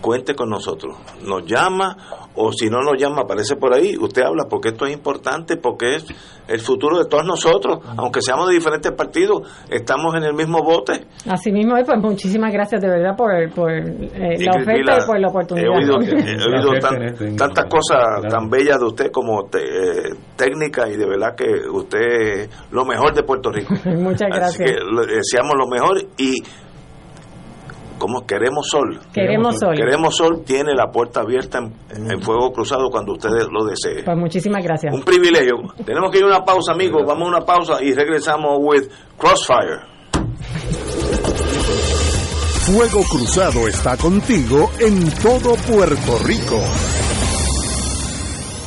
cuente con nosotros. Nos llama o si no nos llama, aparece por ahí, usted habla porque esto es importante, porque es el futuro de todos nosotros, aunque seamos de diferentes partidos, estamos en el mismo bote. Así mismo, pues muchísimas gracias de verdad por, por eh, la oferta y por la oportunidad. He oído, tantas cosas tan bellas de usted como eh, técnica y de verdad que usted es lo mejor de Puerto Rico. Muchas gracias. Así que deseamos lo mejor y como Queremos Sol. Queremos Sol. Queremos Sol tiene la puerta abierta en, fuego cruzado cuando ustedes lo deseen. Pues muchísimas gracias. Un privilegio. Tenemos que ir a una pausa, amigos. Vamos a una pausa y regresamos with Crossfire. Fuego Cruzado está contigo en todo Puerto Rico.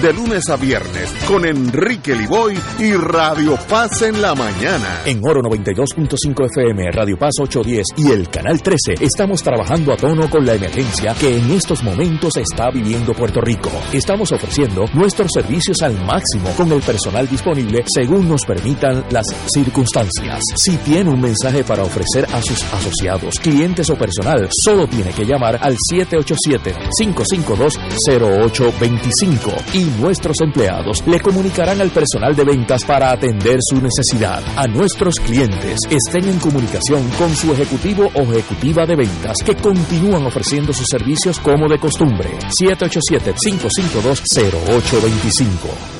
de lunes a viernes con Enrique Liboy y Radio Paz en la mañana. En Oro 92.5 FM, Radio Paz 810 y el Canal 13 estamos trabajando a tono con la emergencia que en estos momentos está viviendo Puerto Rico. Estamos ofreciendo nuestros servicios al máximo con el personal disponible según nos permitan las circunstancias. Si tiene un mensaje para ofrecer a sus asociados, clientes o personal, solo tiene que llamar al 787-552-0825 y nuestros empleados le comunicarán al personal de ventas para atender su necesidad. A nuestros clientes estén en comunicación con su ejecutivo o ejecutiva de ventas que continúan ofreciendo sus servicios como de costumbre. 787-552-0825.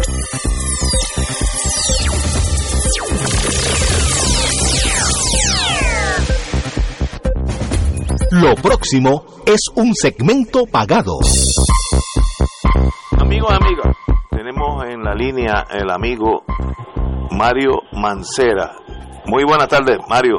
Lo próximo es un segmento pagado. Amigos, amigas, tenemos en la línea el amigo Mario Mancera. Muy buenas tardes, Mario.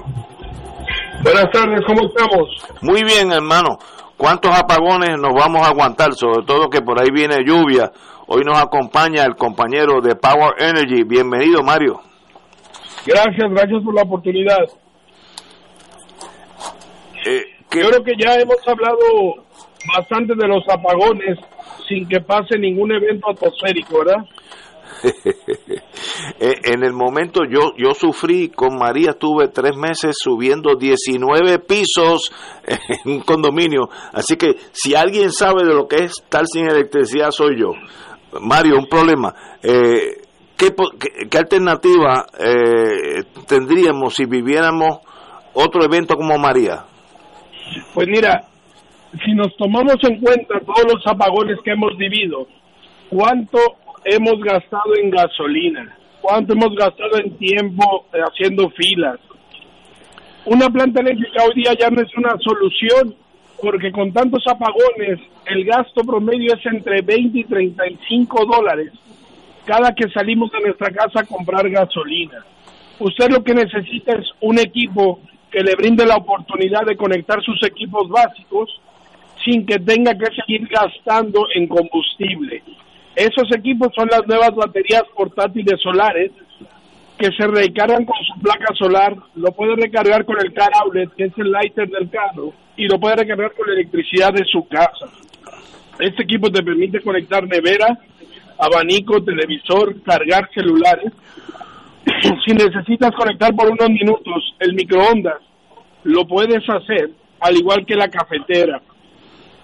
Buenas tardes, ¿cómo estamos? Muy bien, hermano. ¿Cuántos apagones nos vamos a aguantar? Sobre todo que por ahí viene lluvia. Hoy nos acompaña el compañero de Power Energy. Bienvenido, Mario. Gracias, gracias por la oportunidad. Eh, Yo creo que ya hemos hablado bastante de los apagones sin que pase ningún evento atmosférico, ¿verdad? Eh, en el momento yo yo sufrí con María, estuve tres meses subiendo 19 pisos en un condominio. Así que si alguien sabe de lo que es estar sin electricidad, soy yo. Mario, un problema. Eh, ¿qué, qué- qué alternativa eh, tendríamos si viviéramos otro evento como María? Pues mira, si nos tomamos en cuenta todos los apagones que hemos vivido, ¿cuánto hemos gastado en gasolina? ¿Cuánto hemos gastado en tiempo eh, haciendo filas? Una planta eléctrica hoy día ya no es una solución porque con tantos apagones el gasto promedio es entre 20 y 35 dólares cada que salimos de nuestra casa a comprar gasolina. Usted lo que necesita es un equipo que le brinde la oportunidad de conectar sus equipos básicos sin que tenga que seguir gastando en combustible. Esos equipos son las nuevas baterías portátiles solares que se recargan con su placa solar, lo puede recargar con el car outlet, que es el lighter del carro, y lo puede recargar con la electricidad de su casa. Este equipo te permite conectar nevera, abanico, televisor, cargar celulares. Si necesitas conectar por unos minutos el microondas, lo puedes hacer, al igual que la cafetera.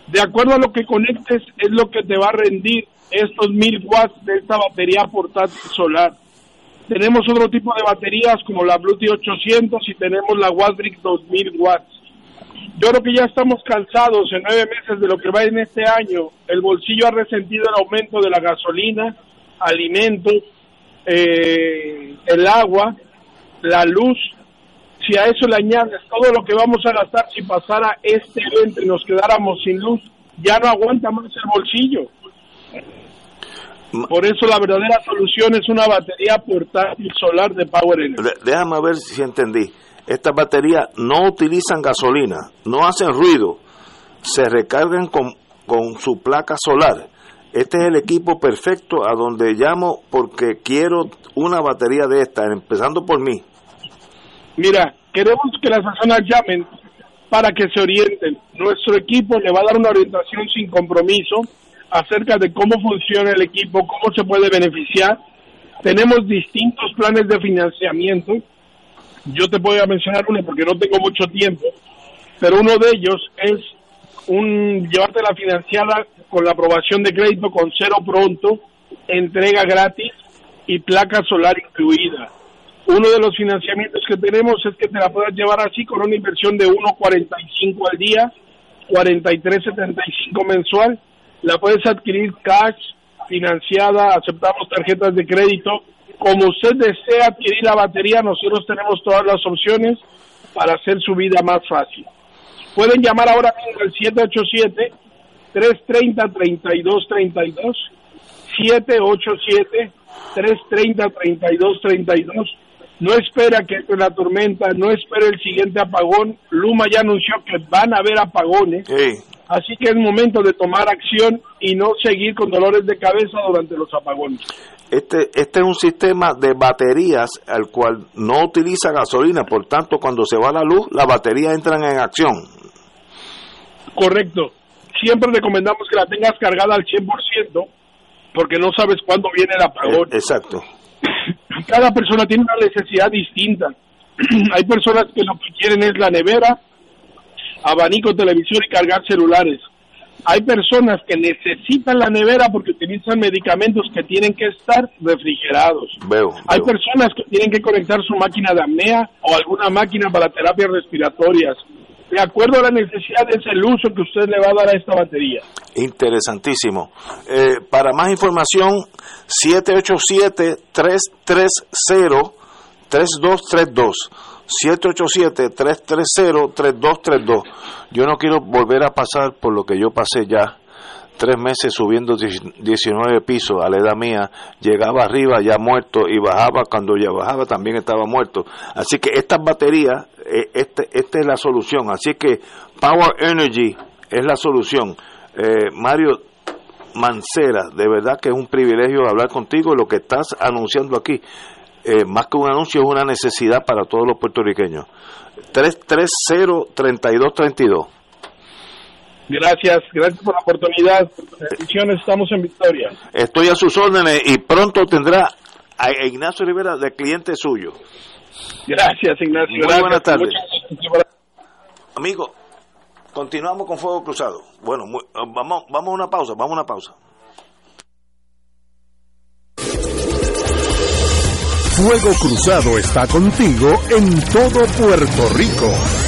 De acuerdo a lo que conectes, es lo que te va a rendir estos mil watts de esta batería portátil solar. Tenemos otro tipo de baterías como la Bluetooth 800 y tenemos la Wattbrick 2000 watts. Yo creo que ya estamos cansados en nueve meses de lo que va en este año. El bolsillo ha resentido el aumento de la gasolina, alimentos, eh, el agua, la luz. Si a eso le añades todo lo que vamos a gastar si pasara este evento y nos quedáramos sin luz, ya no aguanta más el bolsillo. Por eso la verdadera solución es una batería portátil solar de Power Energy. Déjame ver si entendí. Estas baterías no utilizan gasolina, no hacen ruido, se recargan con, con su placa solar. Este es el equipo perfecto a donde llamo porque quiero una batería de esta, empezando por mí. Mira, queremos que las personas llamen para que se orienten. Nuestro equipo le va a dar una orientación sin compromiso acerca de cómo funciona el equipo, cómo se puede beneficiar. Tenemos distintos planes de financiamiento. Yo te voy a mencionar uno porque no tengo mucho tiempo, pero uno de ellos es un llevarte la financiada con la aprobación de crédito con cero pronto, entrega gratis y placa solar incluida. Uno de los financiamientos que tenemos es que te la puedas llevar así con una inversión de 1.45 al día, 43.75 mensual. La puedes adquirir cash, financiada, aceptamos tarjetas de crédito. Como usted desea adquirir la batería, nosotros tenemos todas las opciones para hacer su vida más fácil. Pueden llamar ahora mismo al 787 330 3232 787 330 3232 no espera que entre la tormenta, no espera el siguiente apagón. Luma ya anunció que van a haber apagones. Así que es momento de tomar acción y no seguir con dolores de cabeza durante los apagones. Este, este es un sistema de baterías al cual no utiliza gasolina, por tanto cuando se va la luz las baterías entran en acción. Correcto. Siempre recomendamos que la tengas cargada al 100% porque no sabes cuándo viene el apagón. Exacto cada persona tiene una necesidad distinta. Hay personas que lo que quieren es la nevera, abanico, televisión y cargar celulares. Hay personas que necesitan la nevera porque utilizan medicamentos que tienen que estar refrigerados. Hay personas que tienen que conectar su máquina de apnea o alguna máquina para terapias respiratorias de acuerdo a la necesidad es el uso que usted le va a dar a esta batería. Interesantísimo. Eh, para más información, 787-330-3232. 787-330-3232. Yo no quiero volver a pasar por lo que yo pasé ya tres meses subiendo 19 pisos a la edad mía, llegaba arriba ya muerto y bajaba, cuando ya bajaba también estaba muerto. Así que estas baterías, eh, este, esta es la solución. Así que Power Energy es la solución. Eh, Mario Mancera, de verdad que es un privilegio hablar contigo. Lo que estás anunciando aquí, eh, más que un anuncio, es una necesidad para todos los puertorriqueños. 330-3232. Gracias, gracias por la oportunidad. Bendiciones, estamos en Victoria. Estoy a sus órdenes y pronto tendrá a Ignacio Rivera de cliente suyo. Gracias, Ignacio. Muy buenas tardes. Amigo, continuamos con Fuego Cruzado. Bueno, vamos, vamos a una pausa, vamos a una pausa. Fuego Cruzado está contigo en todo Puerto Rico.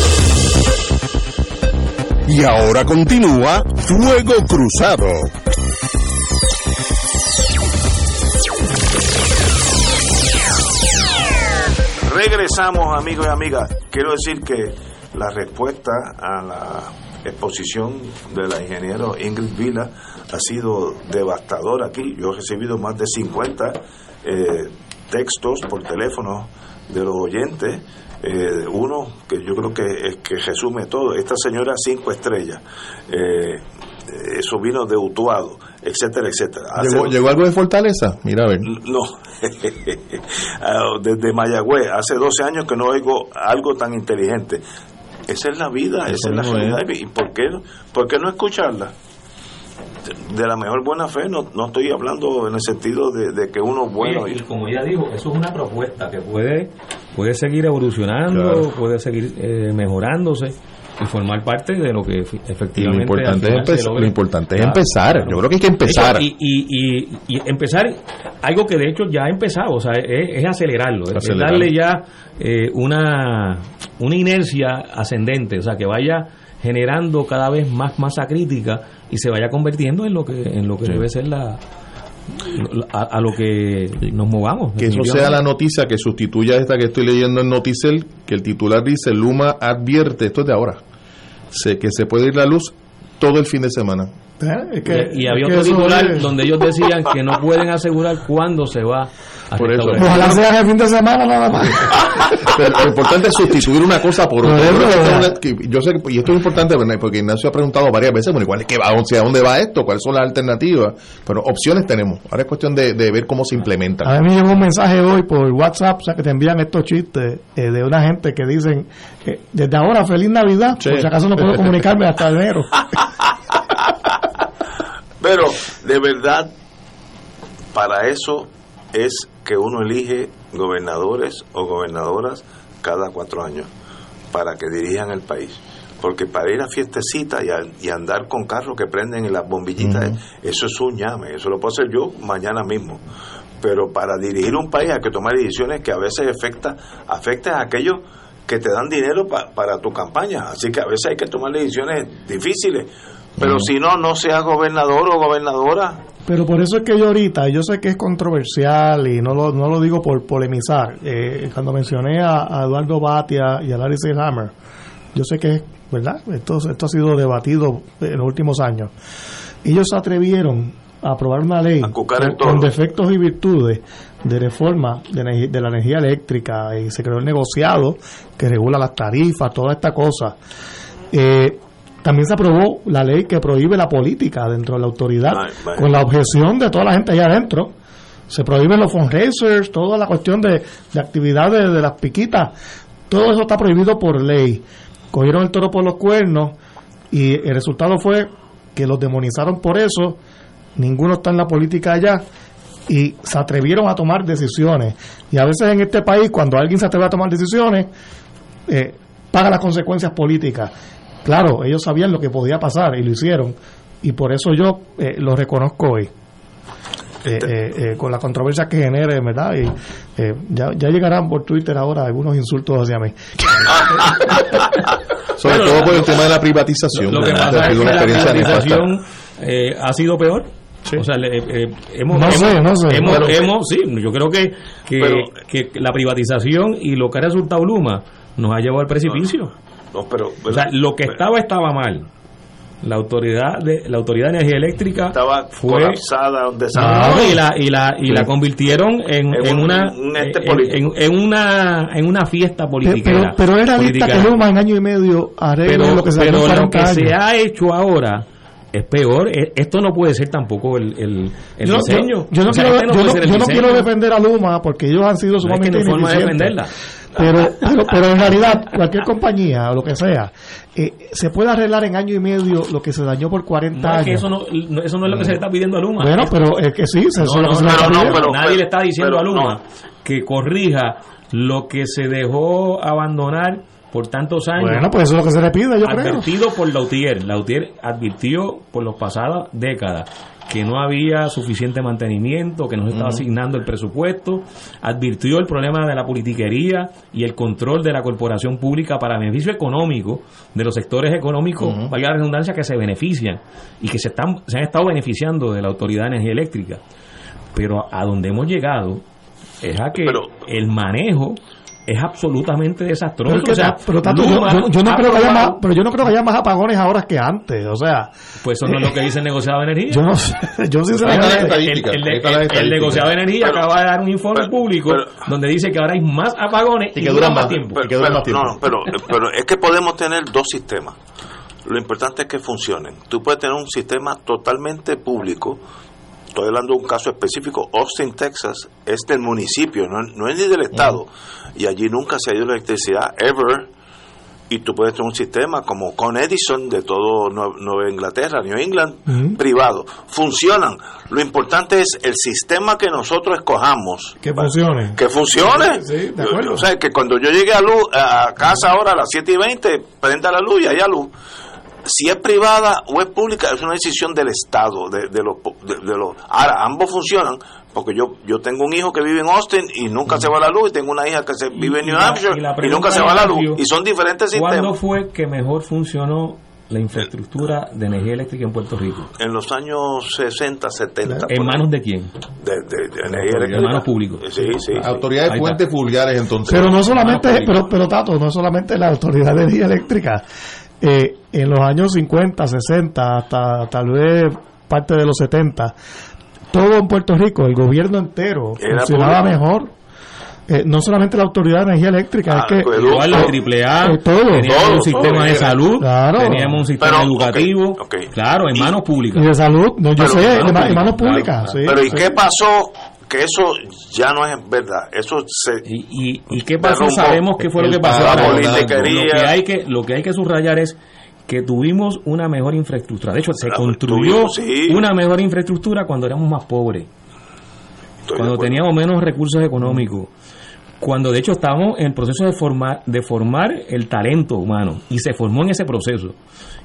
Y ahora continúa Fuego Cruzado. Regresamos amigos y amigas. Quiero decir que la respuesta a la exposición de la ingeniero Ingrid Vila ha sido devastadora aquí. Yo he recibido más de 50 eh, textos por teléfono de los oyentes eh, uno que yo creo que es que resume todo esta señora cinco estrellas eh, eso vino de Utuado etcétera etcétera. ¿Llegó, algo de Fortaleza? mira a ver. No. Ah, desde Mayagüez hace 12 años que no oigo algo tan inteligente. Esa es la vida esa es la realidad. y por qué, por qué no escucharla de la mejor buena fe, no, no estoy hablando en el sentido de, que uno bueno. y, como ella dijo, eso es una propuesta que puede, puede seguir evolucionando, puede seguir eh, mejorándose y formar parte de lo que efectivamente lo importante, es, lo importante es empezar. Yo creo que hay que empezar. y, y, y, empezar algo que de hecho ya ha empezado o sea es, acelerarlo es darle ya eh, una una inercia ascendente o sea que vaya generando cada vez más masa crítica y se vaya convirtiendo en lo que en lo que debe ser la a, lo que nos movamos. Que eso sea la noticia que sustituya esta que estoy leyendo en Noticel, que el titular dice, Luma advierte, esto es de ahora, sé que se puede ir la luz todo el fin de semana. Eh, y, había otro titular donde ellos decían que no pueden asegurar cuándo se va por eso. Ojalá sea el fin de semana nada más. Pero lo importante es sustituir una cosa por otra. yo sé, y esto es importante, porque Ignacio ha preguntado varias veces, bueno, ¿cuál es que va, a dónde va esto? ¿Cuáles son las alternativas? Pero opciones tenemos. Ahora es cuestión de, ver cómo se implementan. A mí me llegó un mensaje hoy por WhatsApp, o sea, que te envían estos chistes eh, de una gente que dicen, que desde ahora, feliz Navidad, por si acaso no puedo comunicarme hasta enero. Pero, de verdad, para eso es que uno elige gobernadores o gobernadoras cada cuatro años para que dirijan el país. Porque para ir a fiestecita y, andar con carros que prenden en las bombillitas, eso es un llame, eso lo puedo hacer yo mañana mismo. Pero para dirigir un país hay que tomar decisiones que a veces afecta, afectan a aquellos que te dan dinero para tu campaña. Así que a veces hay que tomar decisiones difíciles. Pero si no, no seas gobernador o gobernadora, pero por eso es que yo ahorita, yo sé que es controversial y no lo, no lo digo por polemizar. Eh, cuando mencioné a, Eduardo Batia y a Larry Hammer, yo sé que es, ¿verdad? Esto, esto ha sido debatido en los últimos años. Ellos se atrevieron a aprobar una ley con, defectos y virtudes de reforma de, de, la energía eléctrica y se creó el negociado que regula las tarifas, toda esta cosa. Eh, también se aprobó la ley que prohíbe la política dentro de la autoridad, con la objeción de toda la gente allá adentro. Se prohíben los fundraisers, toda la cuestión de, actividades de las piquitas. Todo eso está prohibido por ley. Cogieron el toro por los cuernos y el resultado fue que los demonizaron por eso. Ninguno está en la política allá y se atrevieron a tomar decisiones. Y a veces en este país, cuando alguien se atreve a tomar decisiones, eh, paga las consecuencias políticas claro, ellos sabían lo que podía pasar y lo hicieron. Y por eso yo eh, lo reconozco hoy. Eh, eh, con la controversia que genere, ¿verdad? Y ya, ya llegarán por Twitter ahora algunos insultos hacia mí. Sobre todo por el tema de la privatización. Lo, que pasa es que la privatización ha sido peor. O sea, hemos, no sé, no sé. Hemos, sí, yo creo que, que, la privatización y lo que ha resultado Luma nos ha llevado al precipicio. No, pero, o sea, lo que estaba estaba mal. La autoridad de la autoridad de energía eléctrica estaba fue colapsada, y la y la y la convirtieron en, en, una en, una en una fiesta política. Pero, pero, era lista que Luma en año y medio pero, lo que se pero lo que se ha hecho ahora es peor. E, esto no puede ser tampoco el, el, diseño. Yo, no, quiero, yo no, quiero defender a Luma porque ellos han sido sumamente no forma de defenderla. Pero, pero, en realidad, cualquier compañía o lo que sea, eh, se puede arreglar en año y medio lo que se dañó por 40 años. eso, no, eso no es lo que se le está pidiendo a Luma. Bueno, pero es que sí, eso es lo que se le está pidiendo. Nadie le está diciendo a Luma que corrija lo que se dejó abandonar por tantos años. Bueno, pues eso es lo que se le pide, yo advertido por Lautier. Lautier advirtió por las pasadas décadas que no había suficiente mantenimiento, que no se estaba asignando el presupuesto, advirtió el problema de la politiquería y el control de la corporación pública para beneficio económico de los sectores económicos, valga la redundancia, que se benefician y que se, están, se han estado beneficiando de la Autoridad de Energía Eléctrica. Pero a donde hemos llegado es a que el manejo es absolutamente desastroso. Pero, yo, no creo que haya más, pero yo no creo que haya más apagones ahora que antes, o sea. Pues eso no es lo que dice el negociado de energía. Yo no sé, yo sinceramente. El, negociado de energía acaba de dar un informe público donde dice que ahora hay más apagones y que duran más tiempo. Pero, No, pero, pero es que podemos tener dos sistemas. Lo importante es que funcionen. Tú puedes tener un sistema totalmente público estoy hablando de un caso específico, Austin, Texas, es del municipio, no, es ni del estado, y allí nunca se ha ido la electricidad, ever, y tú puedes tener un sistema como con Edison de todo Nueva Inglaterra, New England, privado. Funcionan. Lo importante es el sistema que nosotros escojamos. Que funcione. Que funcione. Sí, de acuerdo. O sea, que cuando yo llegue a, luz, a casa ahora a las 7 y 20, prenda la luz y haya luz si es privada o es pública es una decisión del Estado, de, de los... De, los ahora, ambos funcionan, porque yo yo tengo un hijo que vive en Austin y nunca se va la luz, y tengo una hija que se vive en New Hampshire y, nunca se va la luz, y son diferentes sistemas. ¿Cuándo fue que mejor funcionó la infraestructura de energía eléctrica en Puerto Rico? En los años 60, 70. ¿En manos de quién? De, de, energía eléctrica. En manos públicas. Sí, sí. Autoridades fuentes vulgares entonces. Pero no solamente, pero, pero Tato, no solamente la autoridad de energía eléctrica. Eh, en los años 50, 60, hasta tal vez parte de los 70, todo en Puerto Rico, el gobierno entero, funcionaba mejor. Eh, no solamente la Autoridad de Energía Eléctrica, es ah, que pues, igual la AAA, eh, teníamos un sistema de salud, teníamos un sistema educativo, claro, en manos públicas. Y de salud, no, yo sé, en, manos públicas. pero ¿y qué pasó que eso ya no es verdad. Eso se y, y, qué pasó? Sabemos qué fue lo que pasó. lo que hay que lo que hay que subrayar es que tuvimos una mejor infraestructura. De hecho, se construyó una mejor infraestructura cuando éramos más pobres, cuando teníamos menos recursos económicos, cuando de hecho estábamos en el proceso de formar, de formar el talento humano y se formó en ese proceso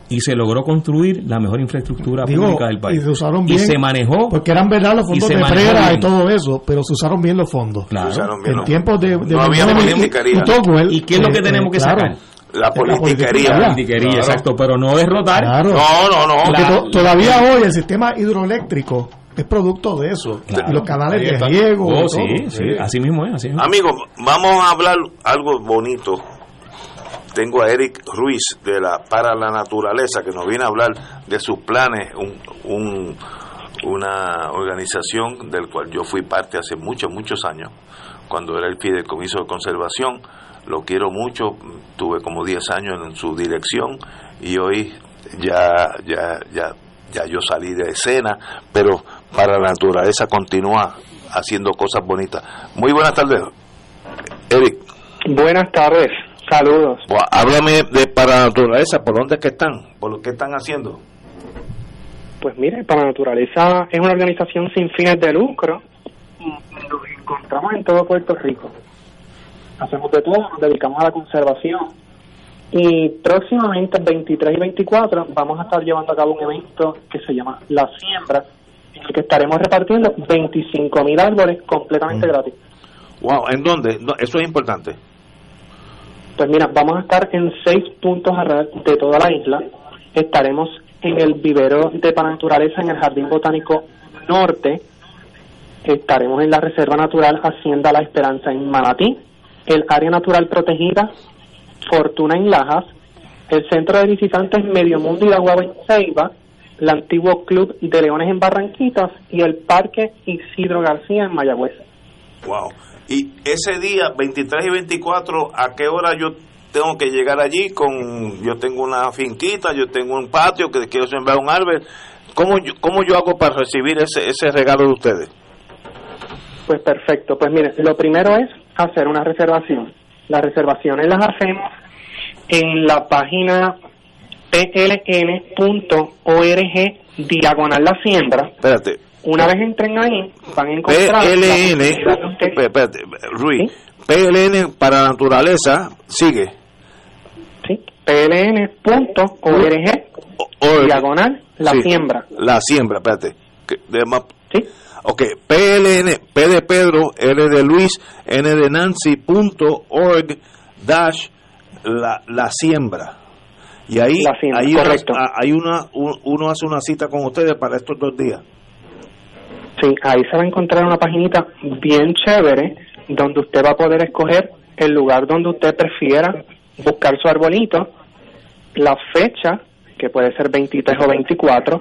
y se logró construir la mejor infraestructura pública del país. Y se usaron bien. Y se manejó. Porque eran verdad los fondos de Frera y todo eso, pero se usaron bien los fondos. Claro. En tiempos de. no había. Y, qué es lo que eh, tenemos que sacar? La politiquería. La politiquería, exacto, pero no derrotar. Claro. No, no, no. todavía hoy el sistema hidroeléctrico es producto de eso. Los canales de riego. Oh, sí, sí, así mismo es. Así Amigos, vamos a hablar algo bonito tengo a Eric Ruiz de la Para la Naturaleza que nos viene a hablar de sus planes, un, una organización del cual yo fui parte hace muchos, muchos años, cuando era el Fideicomiso de Conservación. Lo quiero mucho, tuve como 10 años en su dirección y hoy ya, ya, ya, ya yo salí de escena, pero para la naturaleza continúa haciendo cosas bonitas. Muy buenas tardes, Eric. Buenas tardes. Saludos. háblame de Naturaleza, ¿por dónde es que están? ¿Por lo que están haciendo? Pues mire, Naturaleza es una organización sin fines de lucro. Nos encontramos en todo Puerto Rico. Hacemos de todo, nos dedicamos a la conservación Y próximamente, el 23 y 24, vamos a estar llevando a cabo un evento que se llama La Siembra, el que estaremos repartiendo 25 mil árboles completamente mm. gratis. Wow, ¿en dónde? Eso es importante. Pues mira, vamos a estar en seis puntos de toda la isla. Estaremos en el vivero de naturaleza en el Jardín Botánico Norte. Estaremos en la Reserva Natural Hacienda La Esperanza en Manatí, el Área Natural Protegida Fortuna en Lajas, el Centro de Visitantes Medio Mundo y Agua en Ceiba, el antiguo Club de Leones en Barranquitas y el Parque Isidro García en Mayagüez. Wow. Y ese día, 23 y 24, ¿a qué hora yo tengo que llegar allí? con Yo tengo una finquita, yo tengo un patio que quiero sembrar un árbol. ¿Cómo yo, cómo yo hago para recibir ese, ese regalo de ustedes? Pues perfecto. Pues mire, lo primero es hacer una reservación. Las reservaciones las hacemos en la página pln.org diagonal la siembra. Espérate. Una vez entren ahí, van a encontrar... PLN, espérate, Ruiz, PLN para la naturaleza, sigue. Sí, pln.org diagonal la siembra. La siembra, espérate. Sí. Ok, PLN, P de Pedro, L de Luis, N de Nancy, punto org, dash, la, la siembra. Y ahí, ahí hay una, uno hace una cita con ustedes para estos dos días. Sí, ahí se va a encontrar una paginita bien chévere donde usted va a poder escoger el lugar donde usted prefiera buscar su arbolito, la fecha, que puede ser 23 o 24,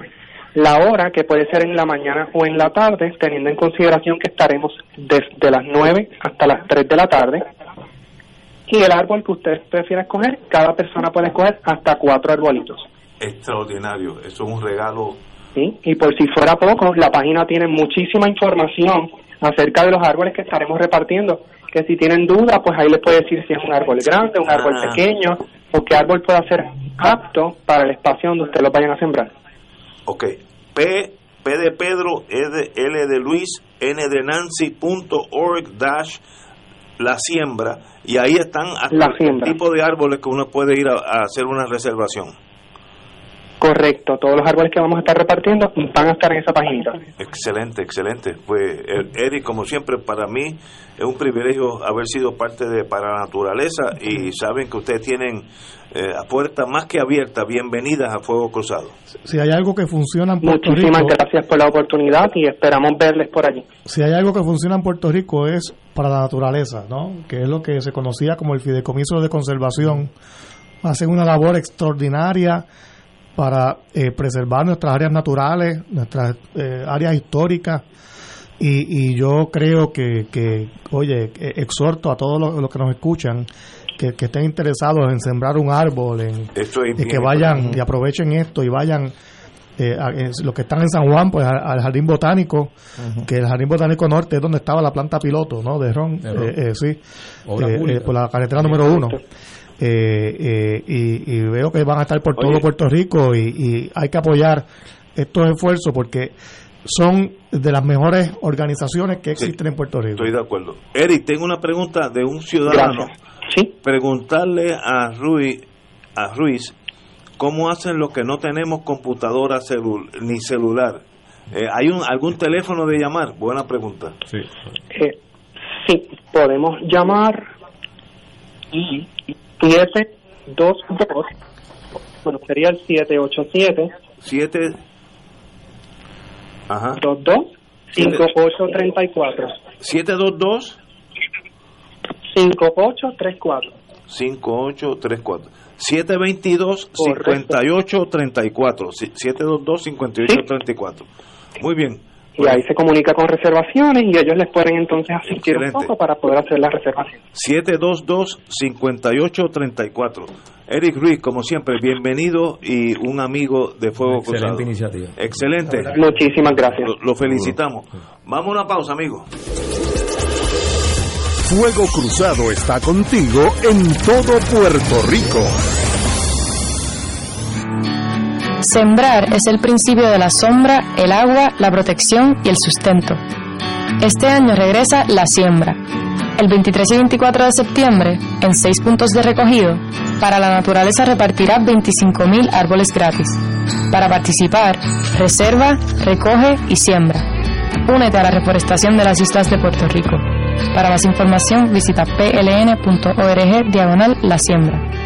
la hora, que puede ser en la mañana o en la tarde, teniendo en consideración que estaremos desde las 9 hasta las 3 de la tarde. Y el árbol que usted prefiera escoger, cada persona puede escoger hasta cuatro arbolitos. Extraordinario, eso es un regalo. Sí, y por si fuera poco, la página tiene muchísima información acerca de los árboles que estaremos repartiendo, que si tienen dudas, pues ahí les puede decir si es un árbol grande, un árbol ah. pequeño, o qué árbol puede ser apto para el espacio donde ustedes lo vayan a sembrar. Ok, P, P de Pedro, e de, L de Luis, N de Nancy, punto org, dash, la siembra, y ahí están hasta el tipo de árboles que uno puede ir a, hacer una reservación. Correcto, todos los árboles que vamos a estar repartiendo van a estar en esa página. Excelente, excelente. Pues Eric, como siempre, para mí es un privilegio haber sido parte de Para la Naturaleza y saben que ustedes tienen eh, a puerta más que abierta. Bienvenidas a Fuego Cruzado. Si hay algo que funciona en Puerto Muchísimas gracias por la oportunidad y esperamos verles por allí. Si hay algo que funciona en Puerto Rico es para la naturaleza, ¿no? Que es lo que se conocía como el fideicomiso de conservación. Hacen una labor extraordinaria para eh, preservar nuestras áreas naturales, nuestras eh, áreas históricas. Y, yo creo que, que oye, exhorto a todos los que nos escuchan que, estén interesados en sembrar un árbol, en, que vayan y aprovechen esto y vayan eh, los que están en San Juan, pues al, Jardín Botánico, que el Jardín Botánico Norte es donde estaba la planta piloto, ¿no? De Ron, eh, eh, sí, por la carretera número uno. Y, veo que van a estar por todo Puerto Rico y, y, hay que apoyar estos esfuerzos porque son de las mejores organizaciones que existen en Puerto Rico. Estoy de acuerdo. Eric, tengo una pregunta de un ciudadano. ¿Sí? Preguntarle a Ruiz, a Ruiz cómo hacen los que no tenemos computadora ni celular. Eh, ¿Hay un, algún teléfono de llamar? Buena pregunta. Sí, eh, sí podemos llamar y 722, bueno, sería el 787 7 Ajá. 22 5834 722 5834. 5834. 722-5834. 722-5834. Muy bien. Y ahí se comunica con reservaciones y ellos les pueden entonces asistir un poco para poder hacer la reservación. 722-5834. Eric Ruiz, como siempre, bienvenido y un amigo de Fuego Excelente iniciativa. Excelente. Muchísimas gracias. Lo, lo felicitamos. Vamos a una pausa, amigo. Fuego Cruzado está contigo en todo Puerto Rico. Sembrar es el principio de la sombra, el agua, la protección y el sustento. Este año regresa la siembra. El 23 y 24 de septiembre, en seis puntos de recogido, Para la naturaleza repartirá 25.000 árboles gratis. Para participar, reserva, recoge y siembra. Únete a la reforestación de las islas de Puerto Rico. Para más información visita pln.org diagonal la siembra.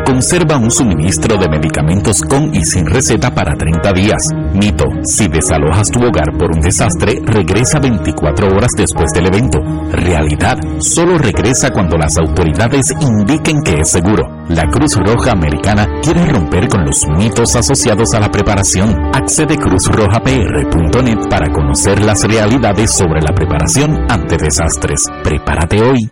conserva un suministro de medicamentos con y sin receta para 30 días. Mito, si desalojas tu hogar por un desastre, regresa 24 horas después del evento. Realidad, solo regresa cuando las autoridades indiquen que es seguro. La Cruz Roja Americana quiere romper con los mitos asociados a la preparación. Accede cruzrojapr.net para conocer las realidades sobre la preparación ante desastres. Prepárate hoy.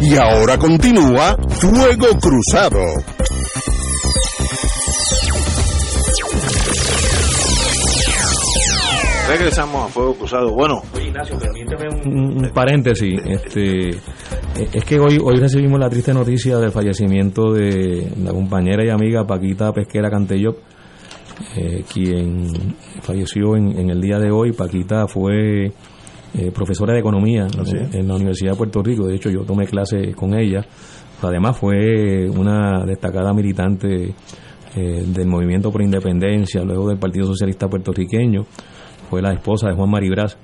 Y ahora continúa Fuego Cruzado. Regresamos a Fuego Cruzado. Bueno, Ignacio, permíteme un, paréntesis. Este, es que hoy, hoy recibimos la triste noticia del fallecimiento de la compañera y amiga Paquita Pesquera Cantelló eh, quien falleció en, el día de hoy. Paquita fue eh, profesora de economía en la Universidad de Puerto Rico. De hecho, yo tomé clase con ella. Además, fue una destacada militante eh, del movimiento por independencia, luego del Partido Socialista puertorriqueño. Fue la esposa de Juan Maribraz.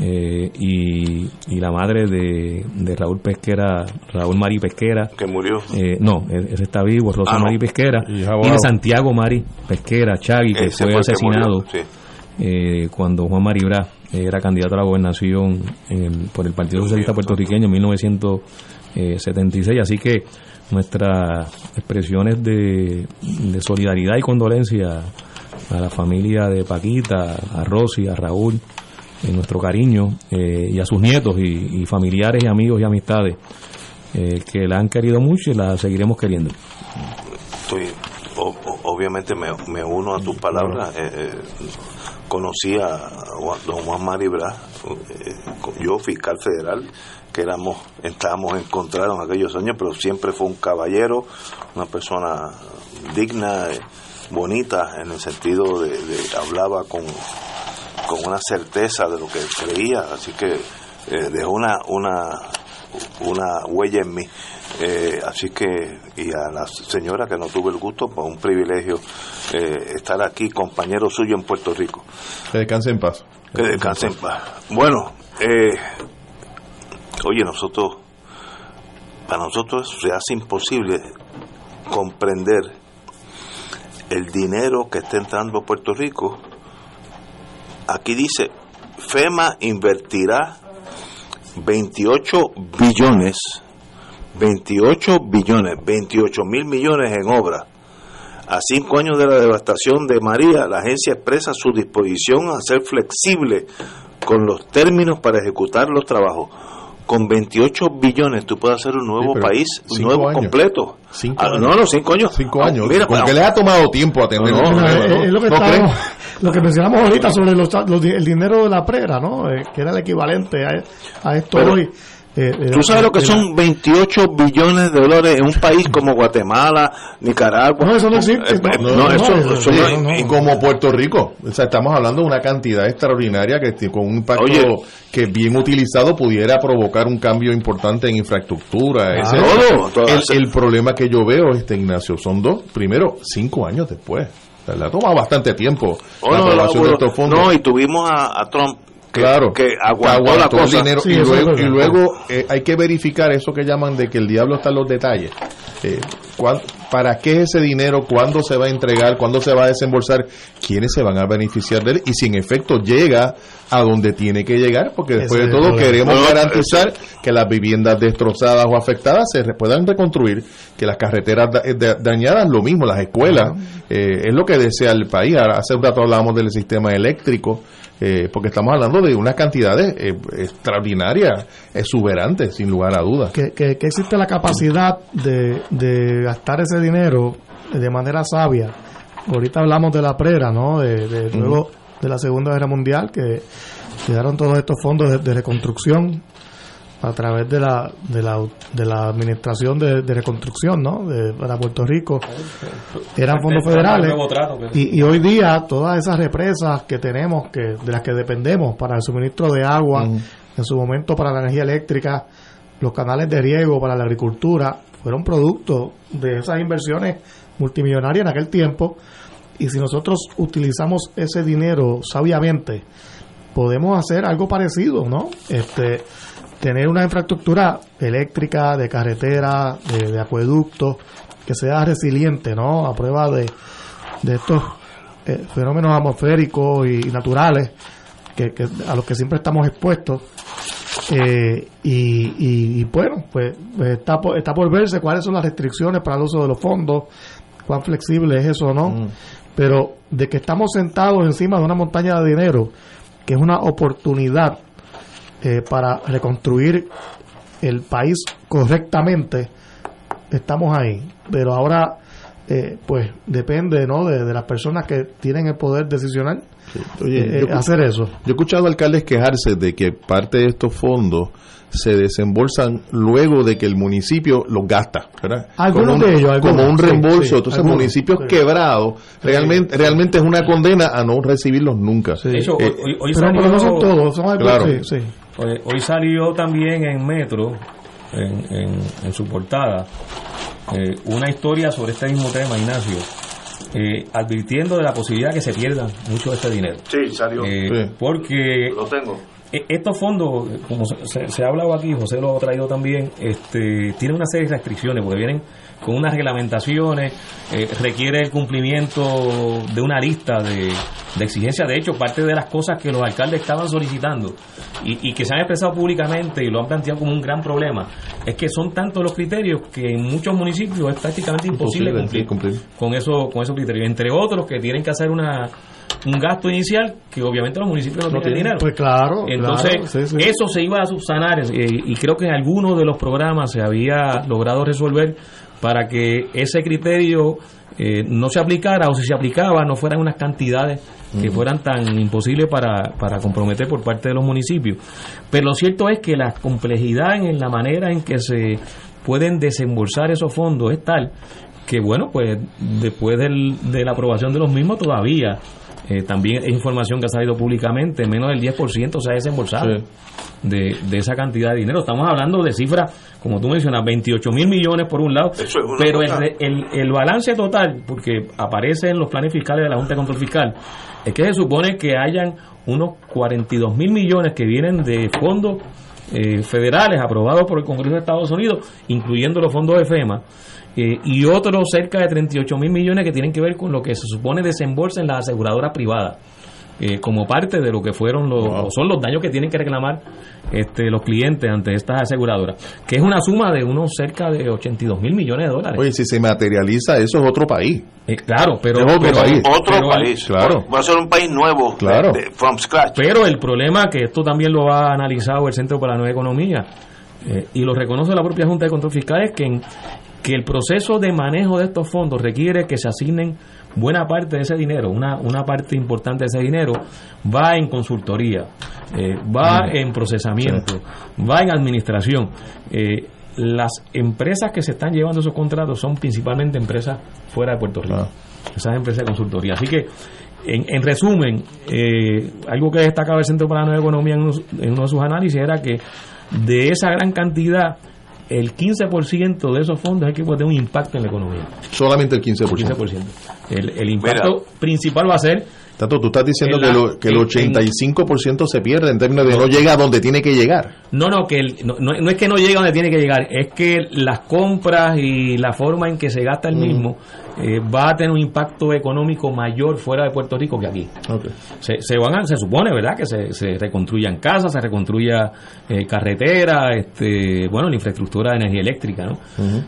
Eh, y, la madre de, Raúl Pesquera, Raúl Mari Pesquera. Que murió. Eh, no, ese está vivo, Rosa ah, Mari Pesquera. Y, de Santiago Mari Pesquera, Chagui, que fue asesinado cuando Juan Maribra era candidato a la gobernación por el Partido Socialista Puertorriqueño en 1976. Así que nuestras expresiones de, de solidaridad y condolencia a la familia de Paquita, a Rosy, a Raúl en nuestro cariño eh, y a sus nietos y, familiares y amigos y amistades eh, que la han querido mucho y la seguiremos queriendo. Estoy, obviamente me, me, uno a tus palabras. Eh, conocí a don Juan Maribra, yo fiscal federal, que éramos, estábamos encontrados en aquellos años, pero siempre fue un caballero, una persona digna, bonita, en el sentido de, de hablaba con con una certeza de lo que creía, así que eh, dejó una, una, una huella en mí. Eh, así que, y a la señora que no tuve el gusto, pues un privilegio eh, estar aquí, compañero suyo en Puerto Rico. Que descanse en paz. Que descanse en paz. Bueno, oye, nosotros, para nosotros se hace imposible comprender el dinero que está entrando a Puerto Rico aquí dice, FEMA invertirá 28 billones, 28 billones, 28 mil millones en obra. A cinco años de la devastación de María, la agencia expresa su disposición a ser flexible con los términos para ejecutar los trabajos con 28 billones tú puedes hacer un nuevo país, un nuevo completo. Cinco ah, No, no, cinco años. Cinco años. Mira, porque le ha tomado tiempo atender. es, lo, que lo que mencionamos ahorita sobre el dinero de la prera, ¿no? Eh, que era el equivalente a, esto hoy. Eh, eh, ¿Tú sabes lo que son 28 billones de dólares en un país como Guatemala, Nicaragua? No, eso no existe. Eh, no, eso, y como Puerto Rico. O sea, estamos hablando de una cantidad extraordinaria que con un impacto que bien utilizado pudiera provocar un cambio importante en infraestructura. el, problema que yo veo, este Ignacio, son dos. Primero, cinco años después. Le ha tomado bastante tiempo la aprobación de estos fondos. No, y tuvimos a Trump claro, que aguantó, la cosa. dinero y luego, eh, hay que verificar eso que llaman de que el diablo está en los detalles. Eh, ¿Para qué es ese dinero? ¿Cuándo se va a entregar? ¿Cuándo se va a desembolsar? ¿Quiénes se van a beneficiar de él? Y si en efecto llega a donde tiene que llegar, porque después de todo queremos garantizar que las viviendas destrozadas o afectadas se puedan reconstruir, que las carreteras dañadas, lo mismo, las escuelas, eh, es lo que desea el país. Hace un rato hablábamos del sistema eléctrico. Eh, porque estamos hablando de unas cantidades eh, extraordinarias, exuberantes, sin lugar a dudas. Que, que, existe la capacidad de, de, gastar ese dinero de manera sabia. Ahorita hablamos de la prera, ¿no? De, luego de la Segunda Guerra Mundial, que llegaron todos estos fondos de reconstrucción a través de la, de la, de la Administración de, Reconstrucción ¿no? de, para Puerto Rico. Eran fondos federales. Y, y, hoy día todas esas represas que tenemos, que de las que dependemos para el suministro de agua, en su momento para la energía eléctrica, los canales de riego para la agricultura, fueron producto de esas inversiones multimillonarias en aquel tiempo. Y si nosotros utilizamos ese dinero sabiamente, podemos hacer algo parecido, ¿no? Este, tener una infraestructura eléctrica, de carretera, de, acueductos, que sea resiliente, ¿no? A prueba de, de estos eh, fenómenos atmosféricos y, naturales que, a los que siempre estamos expuestos. Eh, y, bueno, pues, pues, está, por, está por verse cuáles son las restricciones para el uso de los fondos, cuán flexible es eso o no. Mm. Pero de que estamos sentados encima de una montaña de dinero, que es una oportunidad eh, para reconstruir el país correctamente, estamos ahí. Pero ahora, eh, pues depende ¿no? De, las personas que tienen el poder decisional eh, hacer eso. Yo he escuchado alcaldes quejarse de que parte de estos fondos se desembolsan luego de que el municipio los gasta, ¿verdad? Algunos como de ellos, como un reembolso. Entonces, municipios quebrados realmente realmente es una condena a no recibirlos nunca. pero, no son todos, son claro. Hoy, salió también en Metro, en, en, su portada, eh, una historia sobre este mismo tema, Ignacio, eh, advirtiendo de la posibilidad que se pierda mucho de este dinero. Sí, salió. Eh, porque lo tengo. Estos fondos, como se, se, ha hablado aquí, José lo ha traído también, este, tienen una serie de restricciones, porque vienen con unas reglamentaciones, eh, requiere el cumplimiento de una lista de, de, exigencias. De hecho, parte de las cosas que los alcaldes estaban solicitando y, que se han expresado públicamente y lo han planteado como un gran problema, es que son tantos los criterios que en muchos municipios es prácticamente imposible, cumplir, Con, eso, con esos criterios. Entre otros, que tienen que hacer una un gasto inicial que obviamente los municipios no, tienen dinero. Pues claro. Entonces, eso se iba a subsanar eh, y creo que en algunos de los programas se había logrado resolver para que ese criterio eh, no se aplicara o si se aplicaba no fueran unas cantidades que fueran tan imposibles para, para comprometer por parte de los municipios. Pero lo cierto es que la complejidad en la manera en que se pueden desembolsar esos fondos es tal que, bueno, pues después del, de la aprobación de los mismos todavía eh, también es información que ha salido públicamente, menos del 10% se ha desembolsado de, de, esa cantidad de dinero. Estamos hablando de cifras, como tú mencionas, 28 mil millones por un lado, pero el, el, el, balance total, porque aparece en los planes fiscales de la Junta de Control Fiscal, es que se supone que hayan unos 42 mil millones que vienen de fondos eh, federales aprobados por el Congreso de Estados Unidos, incluyendo los fondos de FEMA eh, y otros cerca de 38 mil millones que tienen que ver con lo que se supone desembolsa en la aseguradora privada. Eh, como parte de lo que fueron los son los daños que tienen que reclamar este, los clientes ante estas aseguradoras, que es una suma de unos cerca de 82 mil millones de dólares. Oye, si se materializa eso es otro país. Eh, claro, pero otro país. Otro país. Claro. Va a ser un país nuevo, claro. from scratch. Pero el problema que esto también lo ha analizado el Centro para la Nueva Economía y lo reconoce la propia Junta de Control Fiscal es que en, que el proceso de manejo de estos fondos requiere que se asignen buena parte de ese dinero, una, una parte importante de ese dinero, va en consultoría, eh, va mm. en procesamiento, va en administración. Eh, las empresas que se están llevando esos contratos son principalmente empresas fuera de Puerto Rico, esas empresas de consultoría. Así que, en, en resumen, eh, algo que destacaba el Centro para la Nueva Economía en en uno de sus análisis era que de esa gran cantidad el 15% de esos fondos es que puede tener un impacto en la economía. Solamente el 15%. El, el impacto principal va a ser Tato, tú estás diciendo que, lo, que el 85% se pierde en términos de no, llega a donde tiene que llegar. No, no, que no, no, es que no llega a donde tiene que llegar, es que las compras y la forma en que se gasta el mismo eh, va a tener un impacto económico mayor fuera de Puerto Rico que aquí. Se, se, van se supone, ¿verdad?, que se, se reconstruyan casas, se reconstruya eh, carretera, este, bueno, la infraestructura de energía eléctrica, ¿no?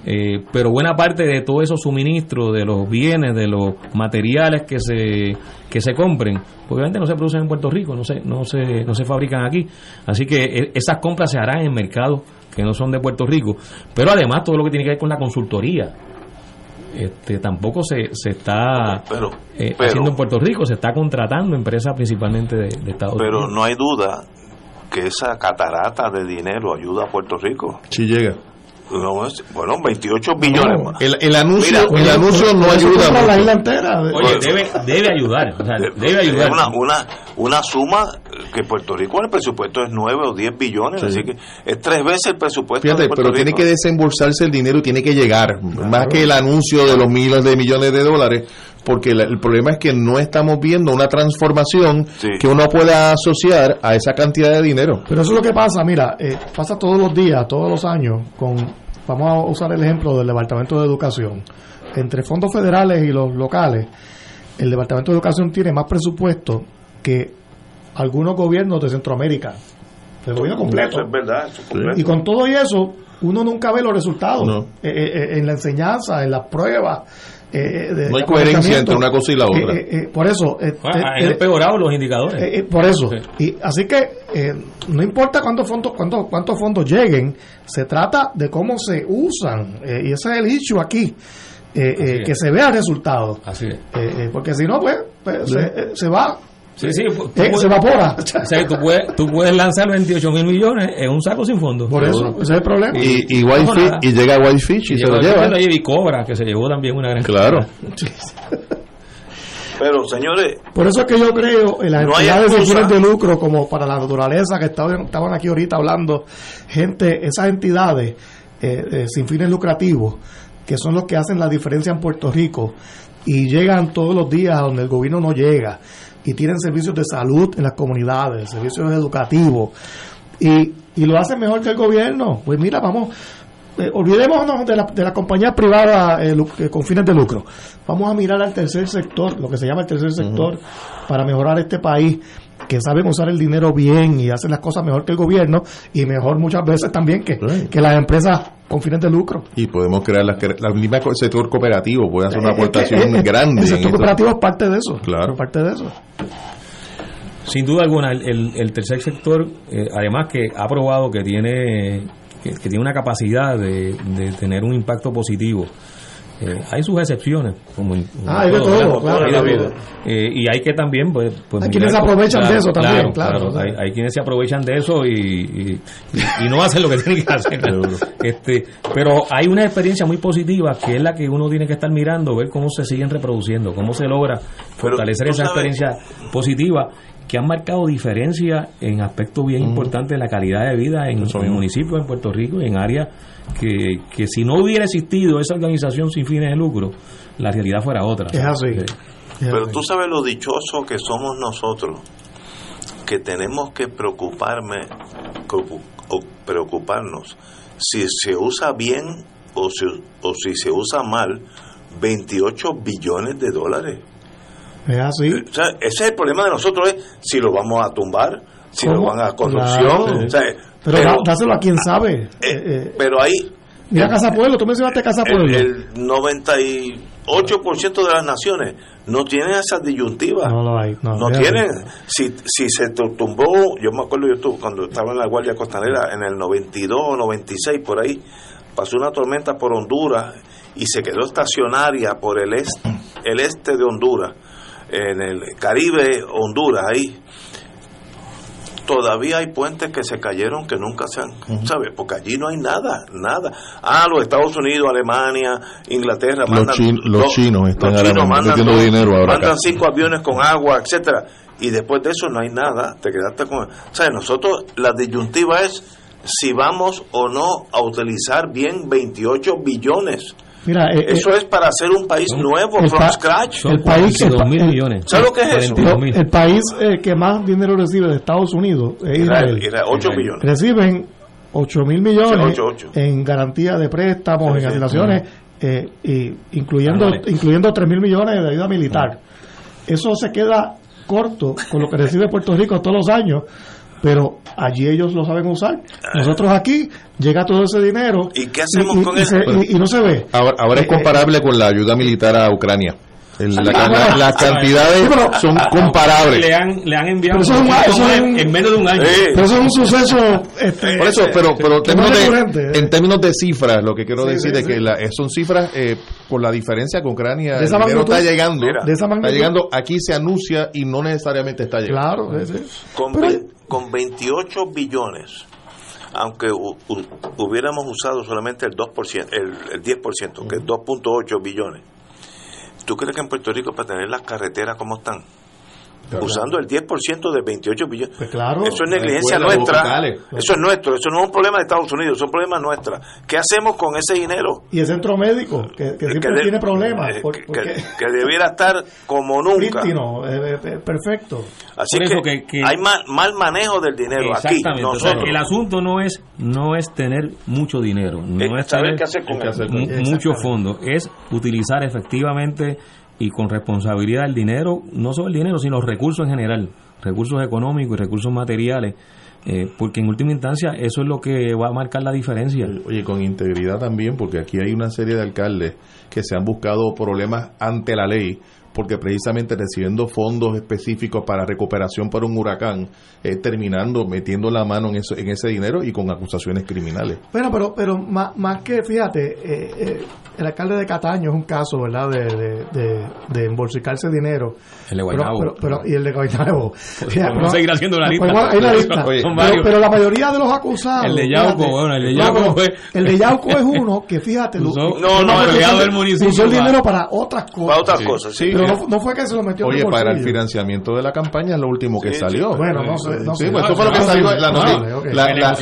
Eh, pero buena parte de todos esos suministros, de los bienes, de los materiales que se que se compren, obviamente no se producen en Puerto Rico, no se, no se, no se fabrican aquí. Así que e, esas compras se harán en mercados que no son de Puerto Rico. Pero además todo lo que tiene que ver con la consultoría. Este, tampoco se, se está eh, haciendo en Puerto Rico, se está contratando empresas principalmente de, Estados Unidos. Pero no hay duda que esa catarata de dinero ayuda a Puerto Rico. Sí llega. No, bueno, 28 billones más. El, el anuncio, el anuncio no ayuda. La isla entera. Oye, debe, debe ayudar. O sea, debe ayudar. Una, una, una suma que Puerto Rico en el presupuesto es 9 o 10 billones, así que es tres veces el presupuesto. Fíjate, pero tiene que desembolsarse el dinero y tiene que llegar, más que el anuncio de los miles de millones de dólares, porque el problema es que no estamos viendo una transformación que uno pueda asociar a esa cantidad de dinero. Pero eso es lo que pasa, mira, eh, pasa todos los días, todos los años, con, vamos a usar el ejemplo del Departamento de Educación, entre fondos federales y los locales, el Departamento de Educación tiene más presupuesto que algunos gobiernos de Centroamérica, el gobierno completo. es verdad, Y con todo y eso, uno nunca ve los resultados. Eh, eh, en la enseñanza, en las pruebas eh, no hay coherencia entre una cosa y la otra. Eh, eh, por eso. Ah, han empeorado los indicadores. por eso. Y así que no importa cuántos fondos, cuántos, cuántos fondos lleguen, se trata de cómo se usan. y ese es el issue aquí. que se vea el resultado. Así porque si no, pues, pues se, se va Sí, sí, eh, se evapora. O sea, tú puedes, tú puedes lanzar 28 mil millones en un saco sin fondo. Por eso, ese es el problema. Y, y, y llega Whitefish y, y se lo lleva. Y Cobra, que se llevó también una gran Claro. Pero, señores. Por eso es que yo creo en las no entidades de fines de lucro, como para la naturaleza, que estaban, estaban aquí ahorita hablando, gente, esas entidades eh, eh, sin fines lucrativos, que son los que hacen la diferencia en Puerto Rico y llegan todos los días a donde el gobierno no llega y tienen servicios de salud en las comunidades, servicios educativos, y, y lo hacen mejor que el gobierno. Pues mira, vamos, eh, olvidémonos de la, de la compañía privada eh, eh, con fines de lucro. Vamos a mirar al tercer sector, lo que se llama el tercer sector, para mejorar este país que saben usar el dinero bien y hacen las cosas mejor que el gobierno y mejor muchas veces también que, que las empresas con fines de lucro. Y podemos crear la, la misma sector cooperativo, puede hacer una eh, eh, aportación eh, grande. El sector cooperativo es parte de eso. Claro. Parte de eso. Sin duda alguna, el, el tercer sector, además que ha probado que tiene que, tiene una capacidad de, de tener un impacto positivo eh, hay sus excepciones, como, ah, hay de todo, claro, eh, y hay que también, pues, pues hay quienes se aprovechan de eso también, claro. hay, quienes se aprovechan de eso y, y, no hacen lo que tienen que hacer. este, pero hay una experiencia muy positiva que es la que uno tiene que estar mirando, ver cómo se siguen reproduciendo, cómo se logra fortalecer esa experiencia positiva que han marcado diferencia en aspectos bien importantes de la calidad de vida en, en municipios en Puerto Rico y en áreas que, que si no hubiera existido esa organización sin fines de lucro, la realidad fuera otra. Es así. Pero tú sabes lo dichoso que somos nosotros, que tenemos que preocuparme, preocuparnos si se usa bien o si, o si se usa mal 28 billones de dólares. Es así. O sea, ese es el problema de nosotros, es si lo vamos a tumbar, si lo van a corrupción. O sea, pero, dáselo a quien sabe. Eh, eh, eh, pero ahí. Mira Casa Pueblo, tú mencionaste Casa Pueblo. El, 98% de las naciones no tienen esas disyuntivas. No lo hay. No, tienen. Si, si se tumbó, yo me acuerdo yo cuando estaba en la Guardia Costanera en el 92 o 96 por ahí, pasó una tormenta por Honduras y se quedó estacionaria por el este, el este de Honduras, en el Caribe Honduras, ahí. Todavía hay puentes que se cayeron que nunca se han, ¿sabes? Porque allí no hay nada, nada. Ah, los Estados Unidos, Alemania, Inglaterra, los, los chinos están mandan, dinero ahora mandan cinco aviones con agua, etcétera y después de eso no hay nada, te quedaste con... O sea, nosotros la disyuntiva es si vamos o no a utilizar bien 28 billones. Mira, eh, eso eh, es para hacer un país nuevo, from scratch. El país, mil millones. ¿Sabes lo que es eso? El país eh, que más dinero recibe de Estados Unidos es Israel. 8 billones. Reciben 8 mil millones en garantía de préstamos, en asignaciones, y incluyendo, incluyendo 3 mil millones de ayuda militar. Eso se queda corto con lo que recibe Puerto Rico todos los años, pero allí ellos lo saben usar. Nosotros aquí llega todo ese dinero y, qué hacemos con eso? y, no se ve. Ahora, es eh, comparable con la ayuda militar a Ucrania. las cantidades son comparables. Le han, le han enviado en, menos de un año. Pero eso es un suceso. Este, Por eso, pero, pero en términos de cifras, lo que quiero decir es que la, son cifras eh, por la diferencia con Ucrania. el dinero está llegando. está llegando. Aquí se anuncia y no necesariamente está llegando. Claro, con, con 28 billones aunque hubiéramos usado solamente el 2%, el, el 10%, que es 2.8 billones, ¿Tú crees que en Puerto Rico para tener las carreteras como están? Usando el 10% de 28 billones. Pues claro, eso es negligencia nuestra. Eso es nuestro. Eso no es un problema de Estados Unidos, es un problema nuestro. ¿Qué hacemos con ese dinero? Y el centro médico, que, siempre tiene problemas. Eh, que, debiera estar como nunca. Eh, eh, perfecto. Así que, hay mal, mal, manejo del dinero aquí. Nosotros. el asunto no es no es tener mucho dinero, no es, saber qué hacer con, mucho fondo, es utilizar efectivamente y con responsabilidad el dinero, no solo el dinero, sino los recursos en general, recursos económicos y recursos materiales, eh, porque en última instancia eso es lo que va a marcar la diferencia. Oye, con integridad también, porque aquí hay una serie de alcaldes que se han buscado problemas ante la ley porque precisamente recibiendo fondos específicos para recuperación para un huracán, eh, terminando metiendo la mano en, eso, en ese dinero y con acusaciones criminales. Bueno, pero, pero más, más que, fíjate, eh, eh, el alcalde de Cataño es un caso, ¿verdad?, de, de, de, embolsicarse dinero. El de Guaynabo. Pero, y el de Guaynabo. Vamos a seguir haciendo la lista. pero, la mayoría de los acusados. El de Yauco, bueno, el de Yauco fue. El de Yauco es uno que, fíjate. no, no, el legado del municipio. Usó el dinero para otras cosas. Para otras cosas, sí. Pero no, fue que se lo metió Oye, para el financiamiento de la campaña es lo último que salió. Bueno, no sé. No sí, pues eso fue lo que salió. La,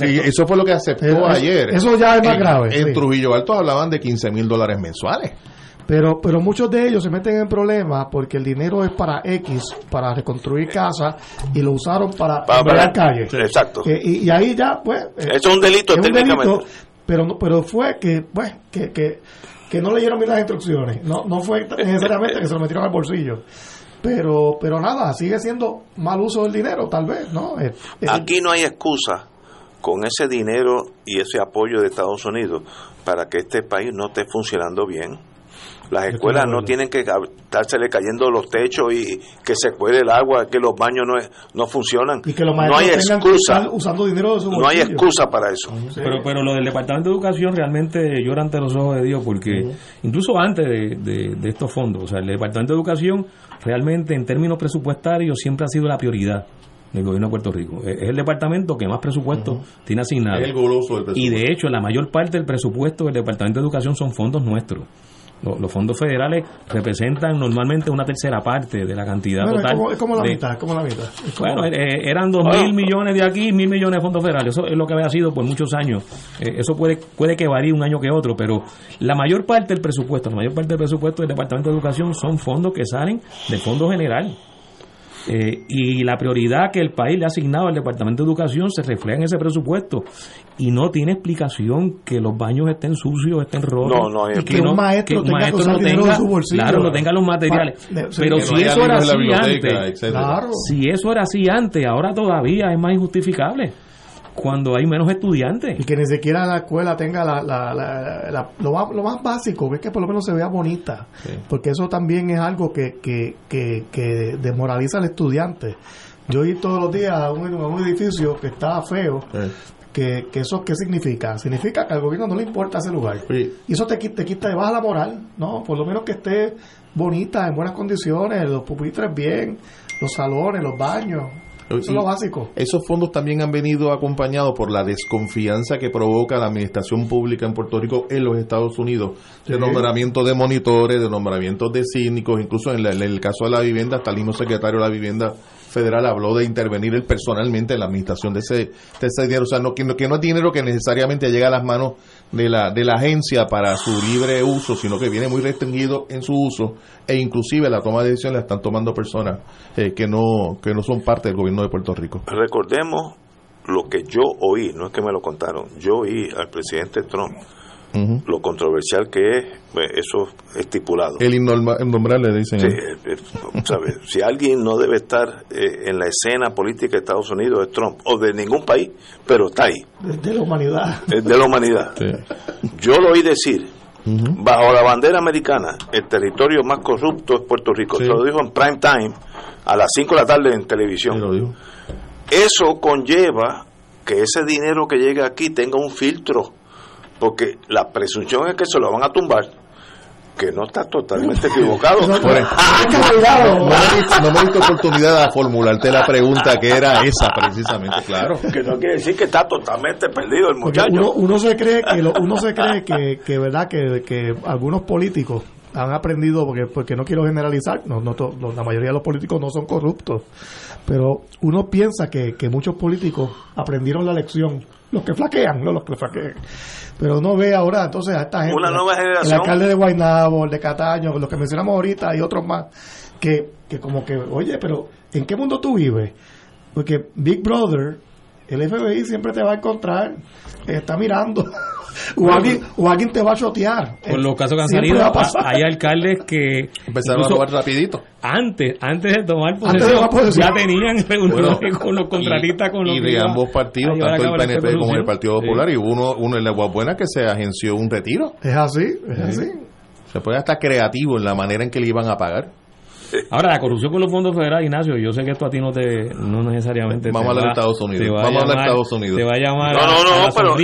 eso fue lo que aceptó ayer. Eso ya es más grave. En Trujillo Alto hablaban de 15 mil dólares mensuales. Pero, pero muchos de ellos se meten en problemas porque el dinero es para X, para reconstruir casas, y lo usaron para, para calles. Exacto. y, ahí ya, pues. Eso es un delito, técnicamente. pero, pero fue que, pues, que, que, que no leyeron bien las instrucciones. No, no fue necesariamente que se lo metieron al bolsillo. Pero, pero nada, sigue siendo mal uso del dinero, tal vez, ¿no? Aquí no hay excusa con ese dinero y ese apoyo de Estados Unidos para que este país no esté funcionando bien. Las escuelas no tienen que estársele cayendo los techos y que se cuele el agua, que los baños no, no funcionan. no hay excusa. Usando dinero no hay excusa para eso. Pero, pero lo del Departamento de Educación realmente llora ante los ojos de Dios porque incluso antes de, de estos fondos, o sea, el Departamento de Educación realmente en términos presupuestarios siempre ha sido la prioridad del gobierno de Puerto Rico. Es el departamento que más presupuesto tiene asignado. Es el goloso del Y de hecho, la mayor parte del presupuesto del Departamento de Educación son fondos nuestros. Los, fondos federales representan normalmente una tercera parte de la cantidad total. Es como, la mitad, como la mitad. Bueno, eh, eran dos mil millones de aquí, mil millones de fondos federales. Eso es lo que había sido por muchos años. Eh, eso puede puede que varíe un año que otro, pero la mayor parte del presupuesto, la mayor parte del presupuesto del Departamento de Educación son fondos que salen del Fondo General. Eh, y la prioridad que el país le ha asignado al Departamento de Educación se refleja en ese presupuesto. Y no tiene explicación que los baños estén sucios, estén rotos, y que, un maestro, tenga no tenga, su bolsillo. claro, no tenga los materiales. Pero si eso era así antes, si eso era así antes, ahora todavía es más injustificable cuando hay menos estudiantes. Y que ni siquiera la escuela tenga la, la, lo, más, básico, es que por lo menos se vea bonita, porque eso también es algo que, que, que, desmoraliza al estudiante. Yo ir todos los días a un, edificio que está feo, que, que eso qué significa significa que al gobierno no le importa ese lugar. Y eso te, te quita te baja la moral no por lo menos que esté bonita en buenas condiciones los pupitres bien los salones los baños eso es lo básico. Esos fondos también han venido acompañados por la desconfianza que provoca la administración pública en Puerto Rico en los Estados Unidos, de nombramiento de monitores, de nombramiento de cínicos, incluso en, en, el caso de la vivienda, hasta el mismo secretario de la vivienda federal habló de intervenir él personalmente en la administración de ese, de ese dinero. O sea, no, que, no, que no es dinero que necesariamente llega a las manos de la, de la agencia para su libre uso, sino que viene muy restringido en su uso e inclusive la toma de decisiones la están tomando personas eh, que, no, que no son parte del gobierno de Puerto Rico. Recordemos lo que yo oí, no es que me lo contaron, yo oí al presidente Trump lo controversial que es, pues, eso estipulado. El innombrable, dicen. Sí, eh, eh, si alguien no debe estar eh, en la escena política de Estados Unidos es Trump, o de ningún país, pero está ahí. De la humanidad. de la humanidad. Yo lo oí decir, bajo la bandera americana, el territorio más corrupto es Puerto Rico. Se lo dijo en prime time, a las 5 de la tarde en televisión. Eso conlleva que ese dinero que llega aquí tenga un filtro porque la presunción es que se lo van a tumbar que no está totalmente equivocado. No, me diste oportunidad de formularte la pregunta que era esa precisamente, claro. Que no quiere decir que está totalmente perdido el muchacho. Uno, se cree que uno se cree que, que verdad que, que algunos políticos han aprendido porque porque no quiero generalizar, no, no la mayoría de los políticos no son corruptos, pero uno piensa que, que muchos políticos aprendieron la lección los que flaquean, no los que flaquean. Pero no ve ahora entonces a esta gente. Una nueva generación. El alcalde de Guaynabo, el de Cataño, los que mencionamos ahorita y otros más, que, que como que, oye, pero ¿en qué mundo tú vives? Porque Big Brother, el FBI siempre te va a encontrar, está mirando. o, alguien, o alguien te va a chotear. Por los casos que han salido, hay alcaldes que empezaron a robar rapidito. Antes, antes de tomar posesión, ya tenían reuniones con los contratistas. Con y de ambos partidos, tanto el PNP como el Partido Popular, y uno, uno en la Buena que se agenció un retiro. Es así, es así. Se puede estar creativo en la manera en que le iban a pagar. Ahora, la corrupción con los fondos federales, Ignacio, yo sé que esto a ti no te, no necesariamente. Vamos a hablar de Estados Unidos. Vamos a hablar de Estados Unidos. Te va a llamar no, no, no, pero,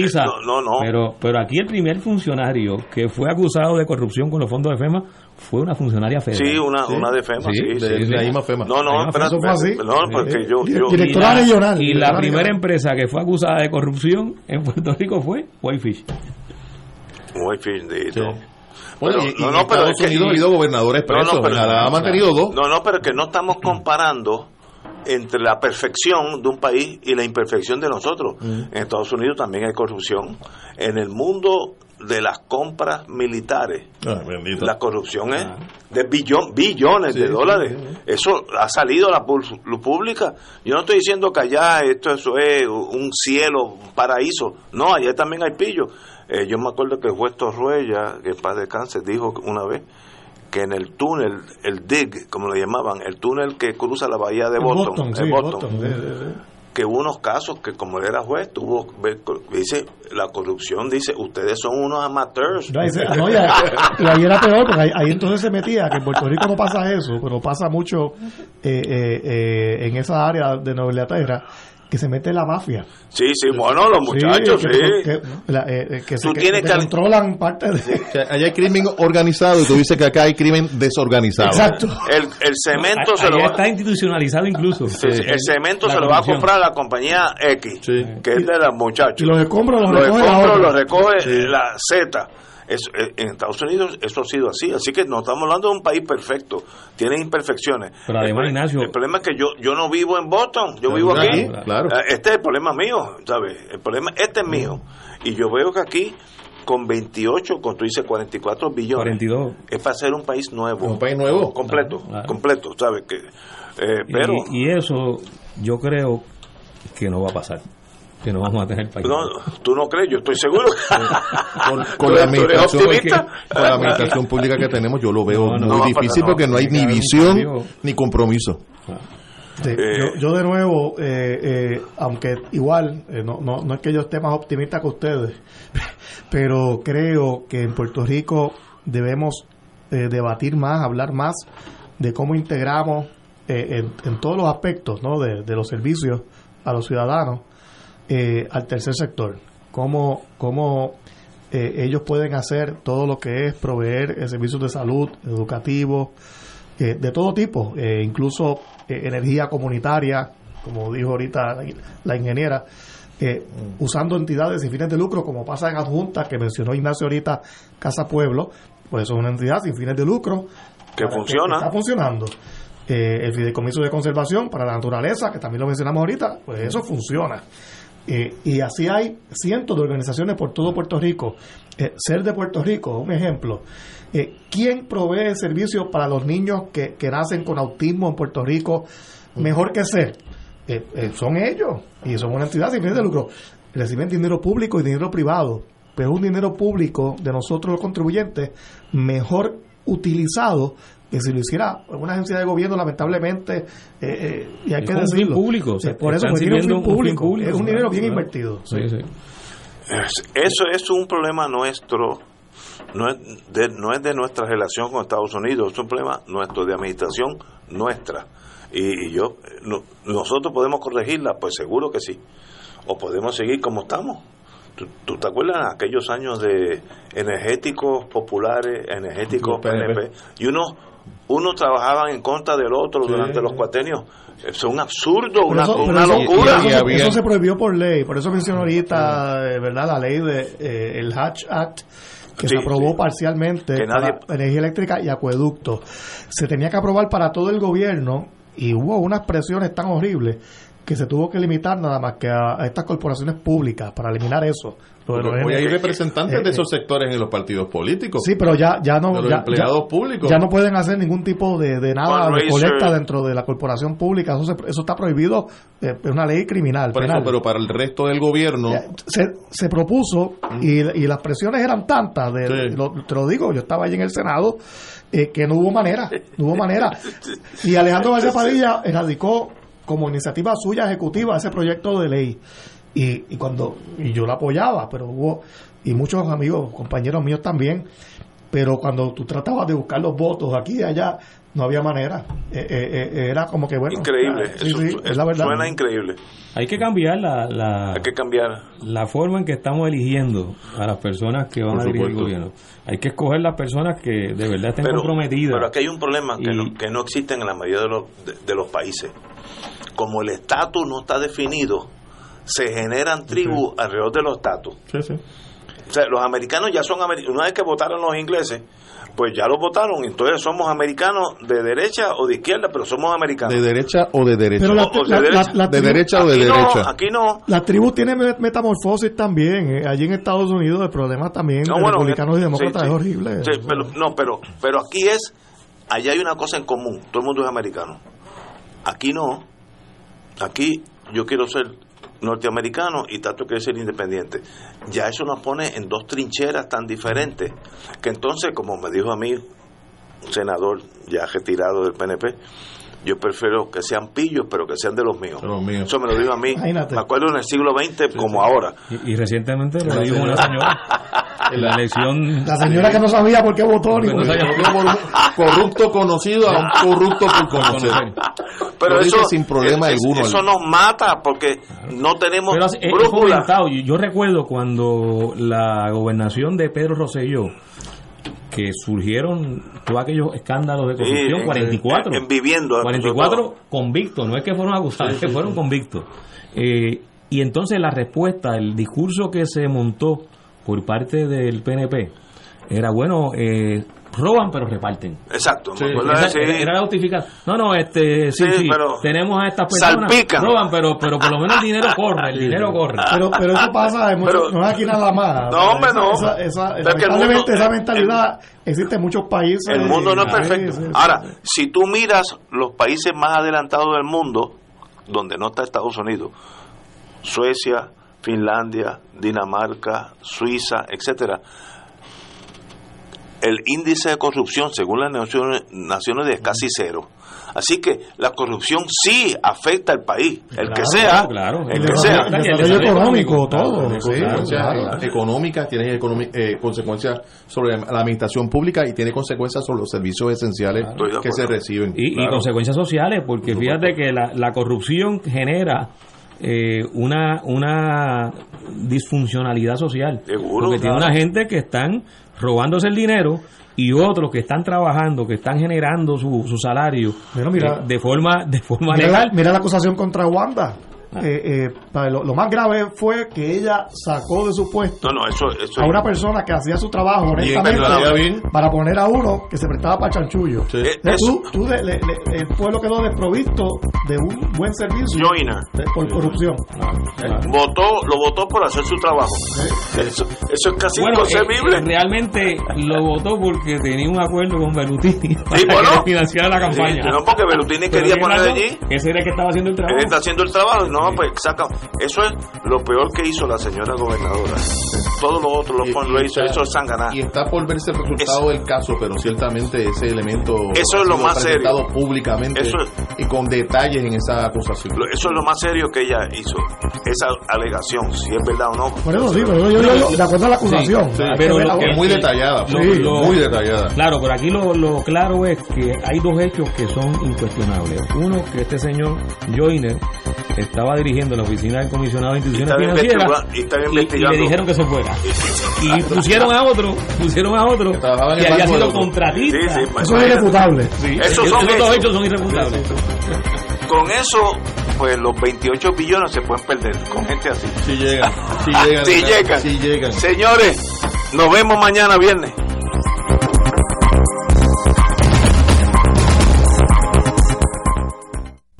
no, no, Pero, pero aquí el primer funcionario que fue acusado de corrupción con los fondos de FEMA fue una funcionaria federal. Sí, una, una de FEMA, sí. sí, de, la misma FEMA. No, no, pero, fue así. No, porque yo, yo Directora regional. Y la primera empresa que fue acusada de corrupción en Puerto Rico fue Whitefish. Whitefish, de bueno, no, no, pero es que, ha habido gobernadores presos, no, no, pero, ha mantenido dos. No, no, pero que no estamos comparando entre la perfección de un país y la imperfección de nosotros. Mm. En Estados Unidos también hay corrupción. En el mundo de las compras militares, ah, la corrupción es ah. de billón, billones de dólares. Eso ha salido a la pública. Yo no estoy diciendo que allá esto eso es un cielo, un paraíso. No, allá también hay pillos. Eh, yo me acuerdo que el juez Torruella, que en paz cáncer dijo una vez que en el túnel, el DIG, como le llamaban, el túnel que cruza la bahía de Boston, que hubo unos casos que como él era juez, tuvo, dice, la corrupción, dice, ustedes son unos amateurs. y, ahí era peor, porque ahí, entonces se metía, que en Puerto Rico no pasa eso, pero pasa mucho eh, eh, en esa área de Inglaterra, que se mete la mafia. Sí, sí, bueno, los muchachos, sí. Que, eh, se, controlan parte de... allá hay crimen organizado y tú dices que acá hay crimen desorganizado. Exacto. El, el cemento se lo va... está institucionalizado incluso. Sí, el cemento se lo va a comprar la compañía X, que es de los muchachos. Y los escombros los, recoge, los recoge la Z eh, en Estados Unidos eso ha sido así, así que no estamos hablando de un país perfecto, tiene imperfecciones. Pero además, el, el problema es que yo yo no vivo en Boston, yo vivo aquí. Claro. Eh, este es el problema mío, ¿sabes? El problema este es mío. Y yo veo que aquí con 28, con tú dices 44 billones, 42. es para ser un país nuevo. Un país nuevo. Completo, completo, ¿sabes? Que, eh, pero, y eso yo creo que no va a pasar que no vamos a tener país. No, tú no crees, yo estoy seguro. con, la administración, pública que tenemos, yo lo veo muy difícil porque no hay ni visión ni compromiso. Eh, yo, de nuevo, eh, eh, aunque igual, no, no, no es que yo esté más optimista que ustedes, pero creo que en Puerto Rico debemos debatir más, hablar más de cómo integramos en, en, todos los aspectos ¿no? de, de los servicios a los ciudadanos eh, al tercer sector, cómo, cómo eh, ellos pueden hacer todo lo que es proveer servicios de salud, educativos, de todo tipo, incluso energía comunitaria, como dijo ahorita la, ingeniera, usando entidades sin fines de lucro, como pasa en Adjunta, que mencionó Ignacio ahorita, Casa Pueblo, pues eso es una entidad sin fines de lucro. Que funciona. está funcionando. Eh, el fideicomiso de conservación para la naturaleza, que también lo mencionamos ahorita, pues eso funciona. Eh, y así hay cientos de organizaciones por todo Puerto Rico. Eh, ser de Puerto Rico, un ejemplo. ¿Quién provee servicios para los niños que, que, nacen con autismo en Puerto Rico mejor que ser? son ellos y son una entidad sin fines de lucro. Reciben dinero público y dinero privado, pero un dinero público de nosotros los contribuyentes mejor utilizado que si lo hiciera una agencia de gobierno, lamentablemente, eh, eh, y hay que decirlo. público, por eso es un público, es un dinero bien invertido. Eso es un problema nuestro, no es, de, no es de nuestra relación con Estados Unidos, es un problema nuestro, de administración nuestra. Y, yo, nosotros podemos corregirla, pues seguro que sí. O podemos seguir como estamos. ¿Tú, te acuerdas de aquellos años de energéticos populares, energéticos PNP? Y uno uno trabajaban en contra del otro durante los cuatenios. Es un absurdo, una, locura. Eso, se prohibió por ley, por eso menciono ahorita, eh, ¿verdad? La ley de eh, el Hatch Act que se aprobó parcialmente para energía eléctrica y acueducto. Se tenía que aprobar para todo el gobierno y hubo unas presiones tan horribles que se tuvo que limitar nada más que a, estas corporaciones públicas para eliminar eso. Hoy hay representantes de esos sectores en los partidos políticos. Sí, pero ya, ya no. ya, empleados públicos. Ya no pueden hacer ningún tipo de, de nada de colecta dentro de la corporación pública. Eso, eso está prohibido. Eh, es una ley criminal. pero para el resto del gobierno. Se, se propuso y, y, las presiones eran tantas. De, te lo digo, yo estaba allí en el Senado. Eh, que no hubo manera, no hubo manera. Y Alejandro García Padilla erradicó como iniciativa suya ejecutiva ese proyecto de ley. Y, y cuando y yo la apoyaba, pero hubo, y muchos amigos, compañeros míos también, pero cuando tú tratabas de buscar los votos aquí y allá, no había manera. Eh, eh, eh, era como que, bueno. Increíble. es la verdad. Suena increíble. Hay que cambiar la, la, Hay que cambiar. la forma en que estamos eligiendo a las personas que van a dirigir el gobierno. Hay que escoger las personas que de verdad estén comprometidas. Pero aquí hay un problema que, no, que no existen en la mayoría de los, de los países como el estatus no está definido, se generan tribus alrededor de los estatus. O sea, los americanos ya son americanos. Una vez que votaron los ingleses, pues ya lo votaron. Entonces somos americanos de derecha o de izquierda, pero somos americanos. De derecha o de derecha. de, derecha. o de derecha. aquí no. La tribu tiene metamorfosis también. Eh, allí en Estados Unidos el problema también de republicanos y demócratas es horrible. pero, no, pero, pero aquí es, allá hay una cosa en común. Todo el mundo es americano. Aquí no. Aquí yo quiero ser norteamericano y Tato quiere ser independiente. Ya eso nos pone en dos trincheras tan diferentes que entonces, como me dijo a mí un senador ya retirado del PNP, yo prefiero que sean pillos, pero que sean de los míos. Eso me lo dijo a mí. Me acuerdo en el siglo XX como ahora. Y, recientemente lo dijo una señora. en la elección. La señora que no sabía por qué votó. Ni por un corrupto conocido a un corrupto por conocer. Pero eso, sin problema alguno. Eso nos mata porque no tenemos brújula. Yo recuerdo cuando la gobernación de Pedro Rosselló que surgieron todos aquellos escándalos de corrupción, 44. En, viviendo. 44 convictos, no es que fueron acusados, es que fueron convictos. Eh, y entonces la respuesta, el discurso que se montó por parte del PNP era, bueno, eh, roban pero reparten. Exacto. era, la justificación. No, no, este, sí, sí, tenemos a estas personas salpican. roban, pero, pero por lo menos el dinero corre, el dinero corre. Pero, pero eso pasa, no es aquí nada más. No, hombre, no. Esa, esa mentalidad existe en muchos países. El mundo no es perfecto. Ahora, si tú miras los países más adelantados del mundo, donde no está Estados Unidos, Suecia, Finlandia, Dinamarca, Suiza, etcétera, el índice de corrupción, según las Naciones Unidas, es casi cero. Así que la corrupción sí afecta al país, el que sea, claro, el, que sea. El económico, todo. económicas, tiene eh, consecuencias sobre la administración pública y tiene consecuencias sobre los servicios esenciales que se reciben. Y, consecuencias sociales, porque fíjate que la, la corrupción genera eh, una, una disfuncionalidad social. porque tiene una gente que están robándose el dinero y otros que están trabajando, que están generando su, su salario mira, de forma de forma legal. mira la acusación contra Wanda. Ah. Eh, eh, lo, más grave fue que ella sacó de su puesto a una persona que hacía su trabajo honestamente para poner a uno que se prestaba para chanchullo. Eh, tú, el pueblo quedó desprovisto de un buen servicio por corrupción. Votó, lo votó por hacer su trabajo. Eso, es casi inconcebible. realmente lo votó porque tenía un acuerdo con Berlutini para financiar la campaña. no, porque Berlutini quería poner allí. Ese era el que estaba haciendo el trabajo. Él está haciendo el trabajo no, pues saca. Eso es lo peor que hizo la señora gobernadora. Todos los otros, los lo hizo, eso es sanganar. Y está por verse el resultado del caso, pero ciertamente ese elemento. Eso es lo más serio. públicamente y con detalles en esa acusación. Eso es lo más serio que ella hizo. Esa alegación, si es verdad o no. Por eso sí, pero yo, yo, de acuerdo a la acusación. pero es muy detallada. muy detallada. Claro, pero aquí lo, lo claro es que hay dos hechos que son incuestionables. Uno, que este señor Joyner estaba dirigiendo la oficina del comisionado de instituciones financieras y, le dijeron que se fuera. Y pusieron a otro, pusieron a otro que, había sido contratista. eso es irrefutable. Esos, son dos hechos son irrefutables. Con eso, pues los 28 billones se pueden perder con gente así. Si llegan, si llegan, si llegan. Si llegan. Señores, nos vemos mañana viernes.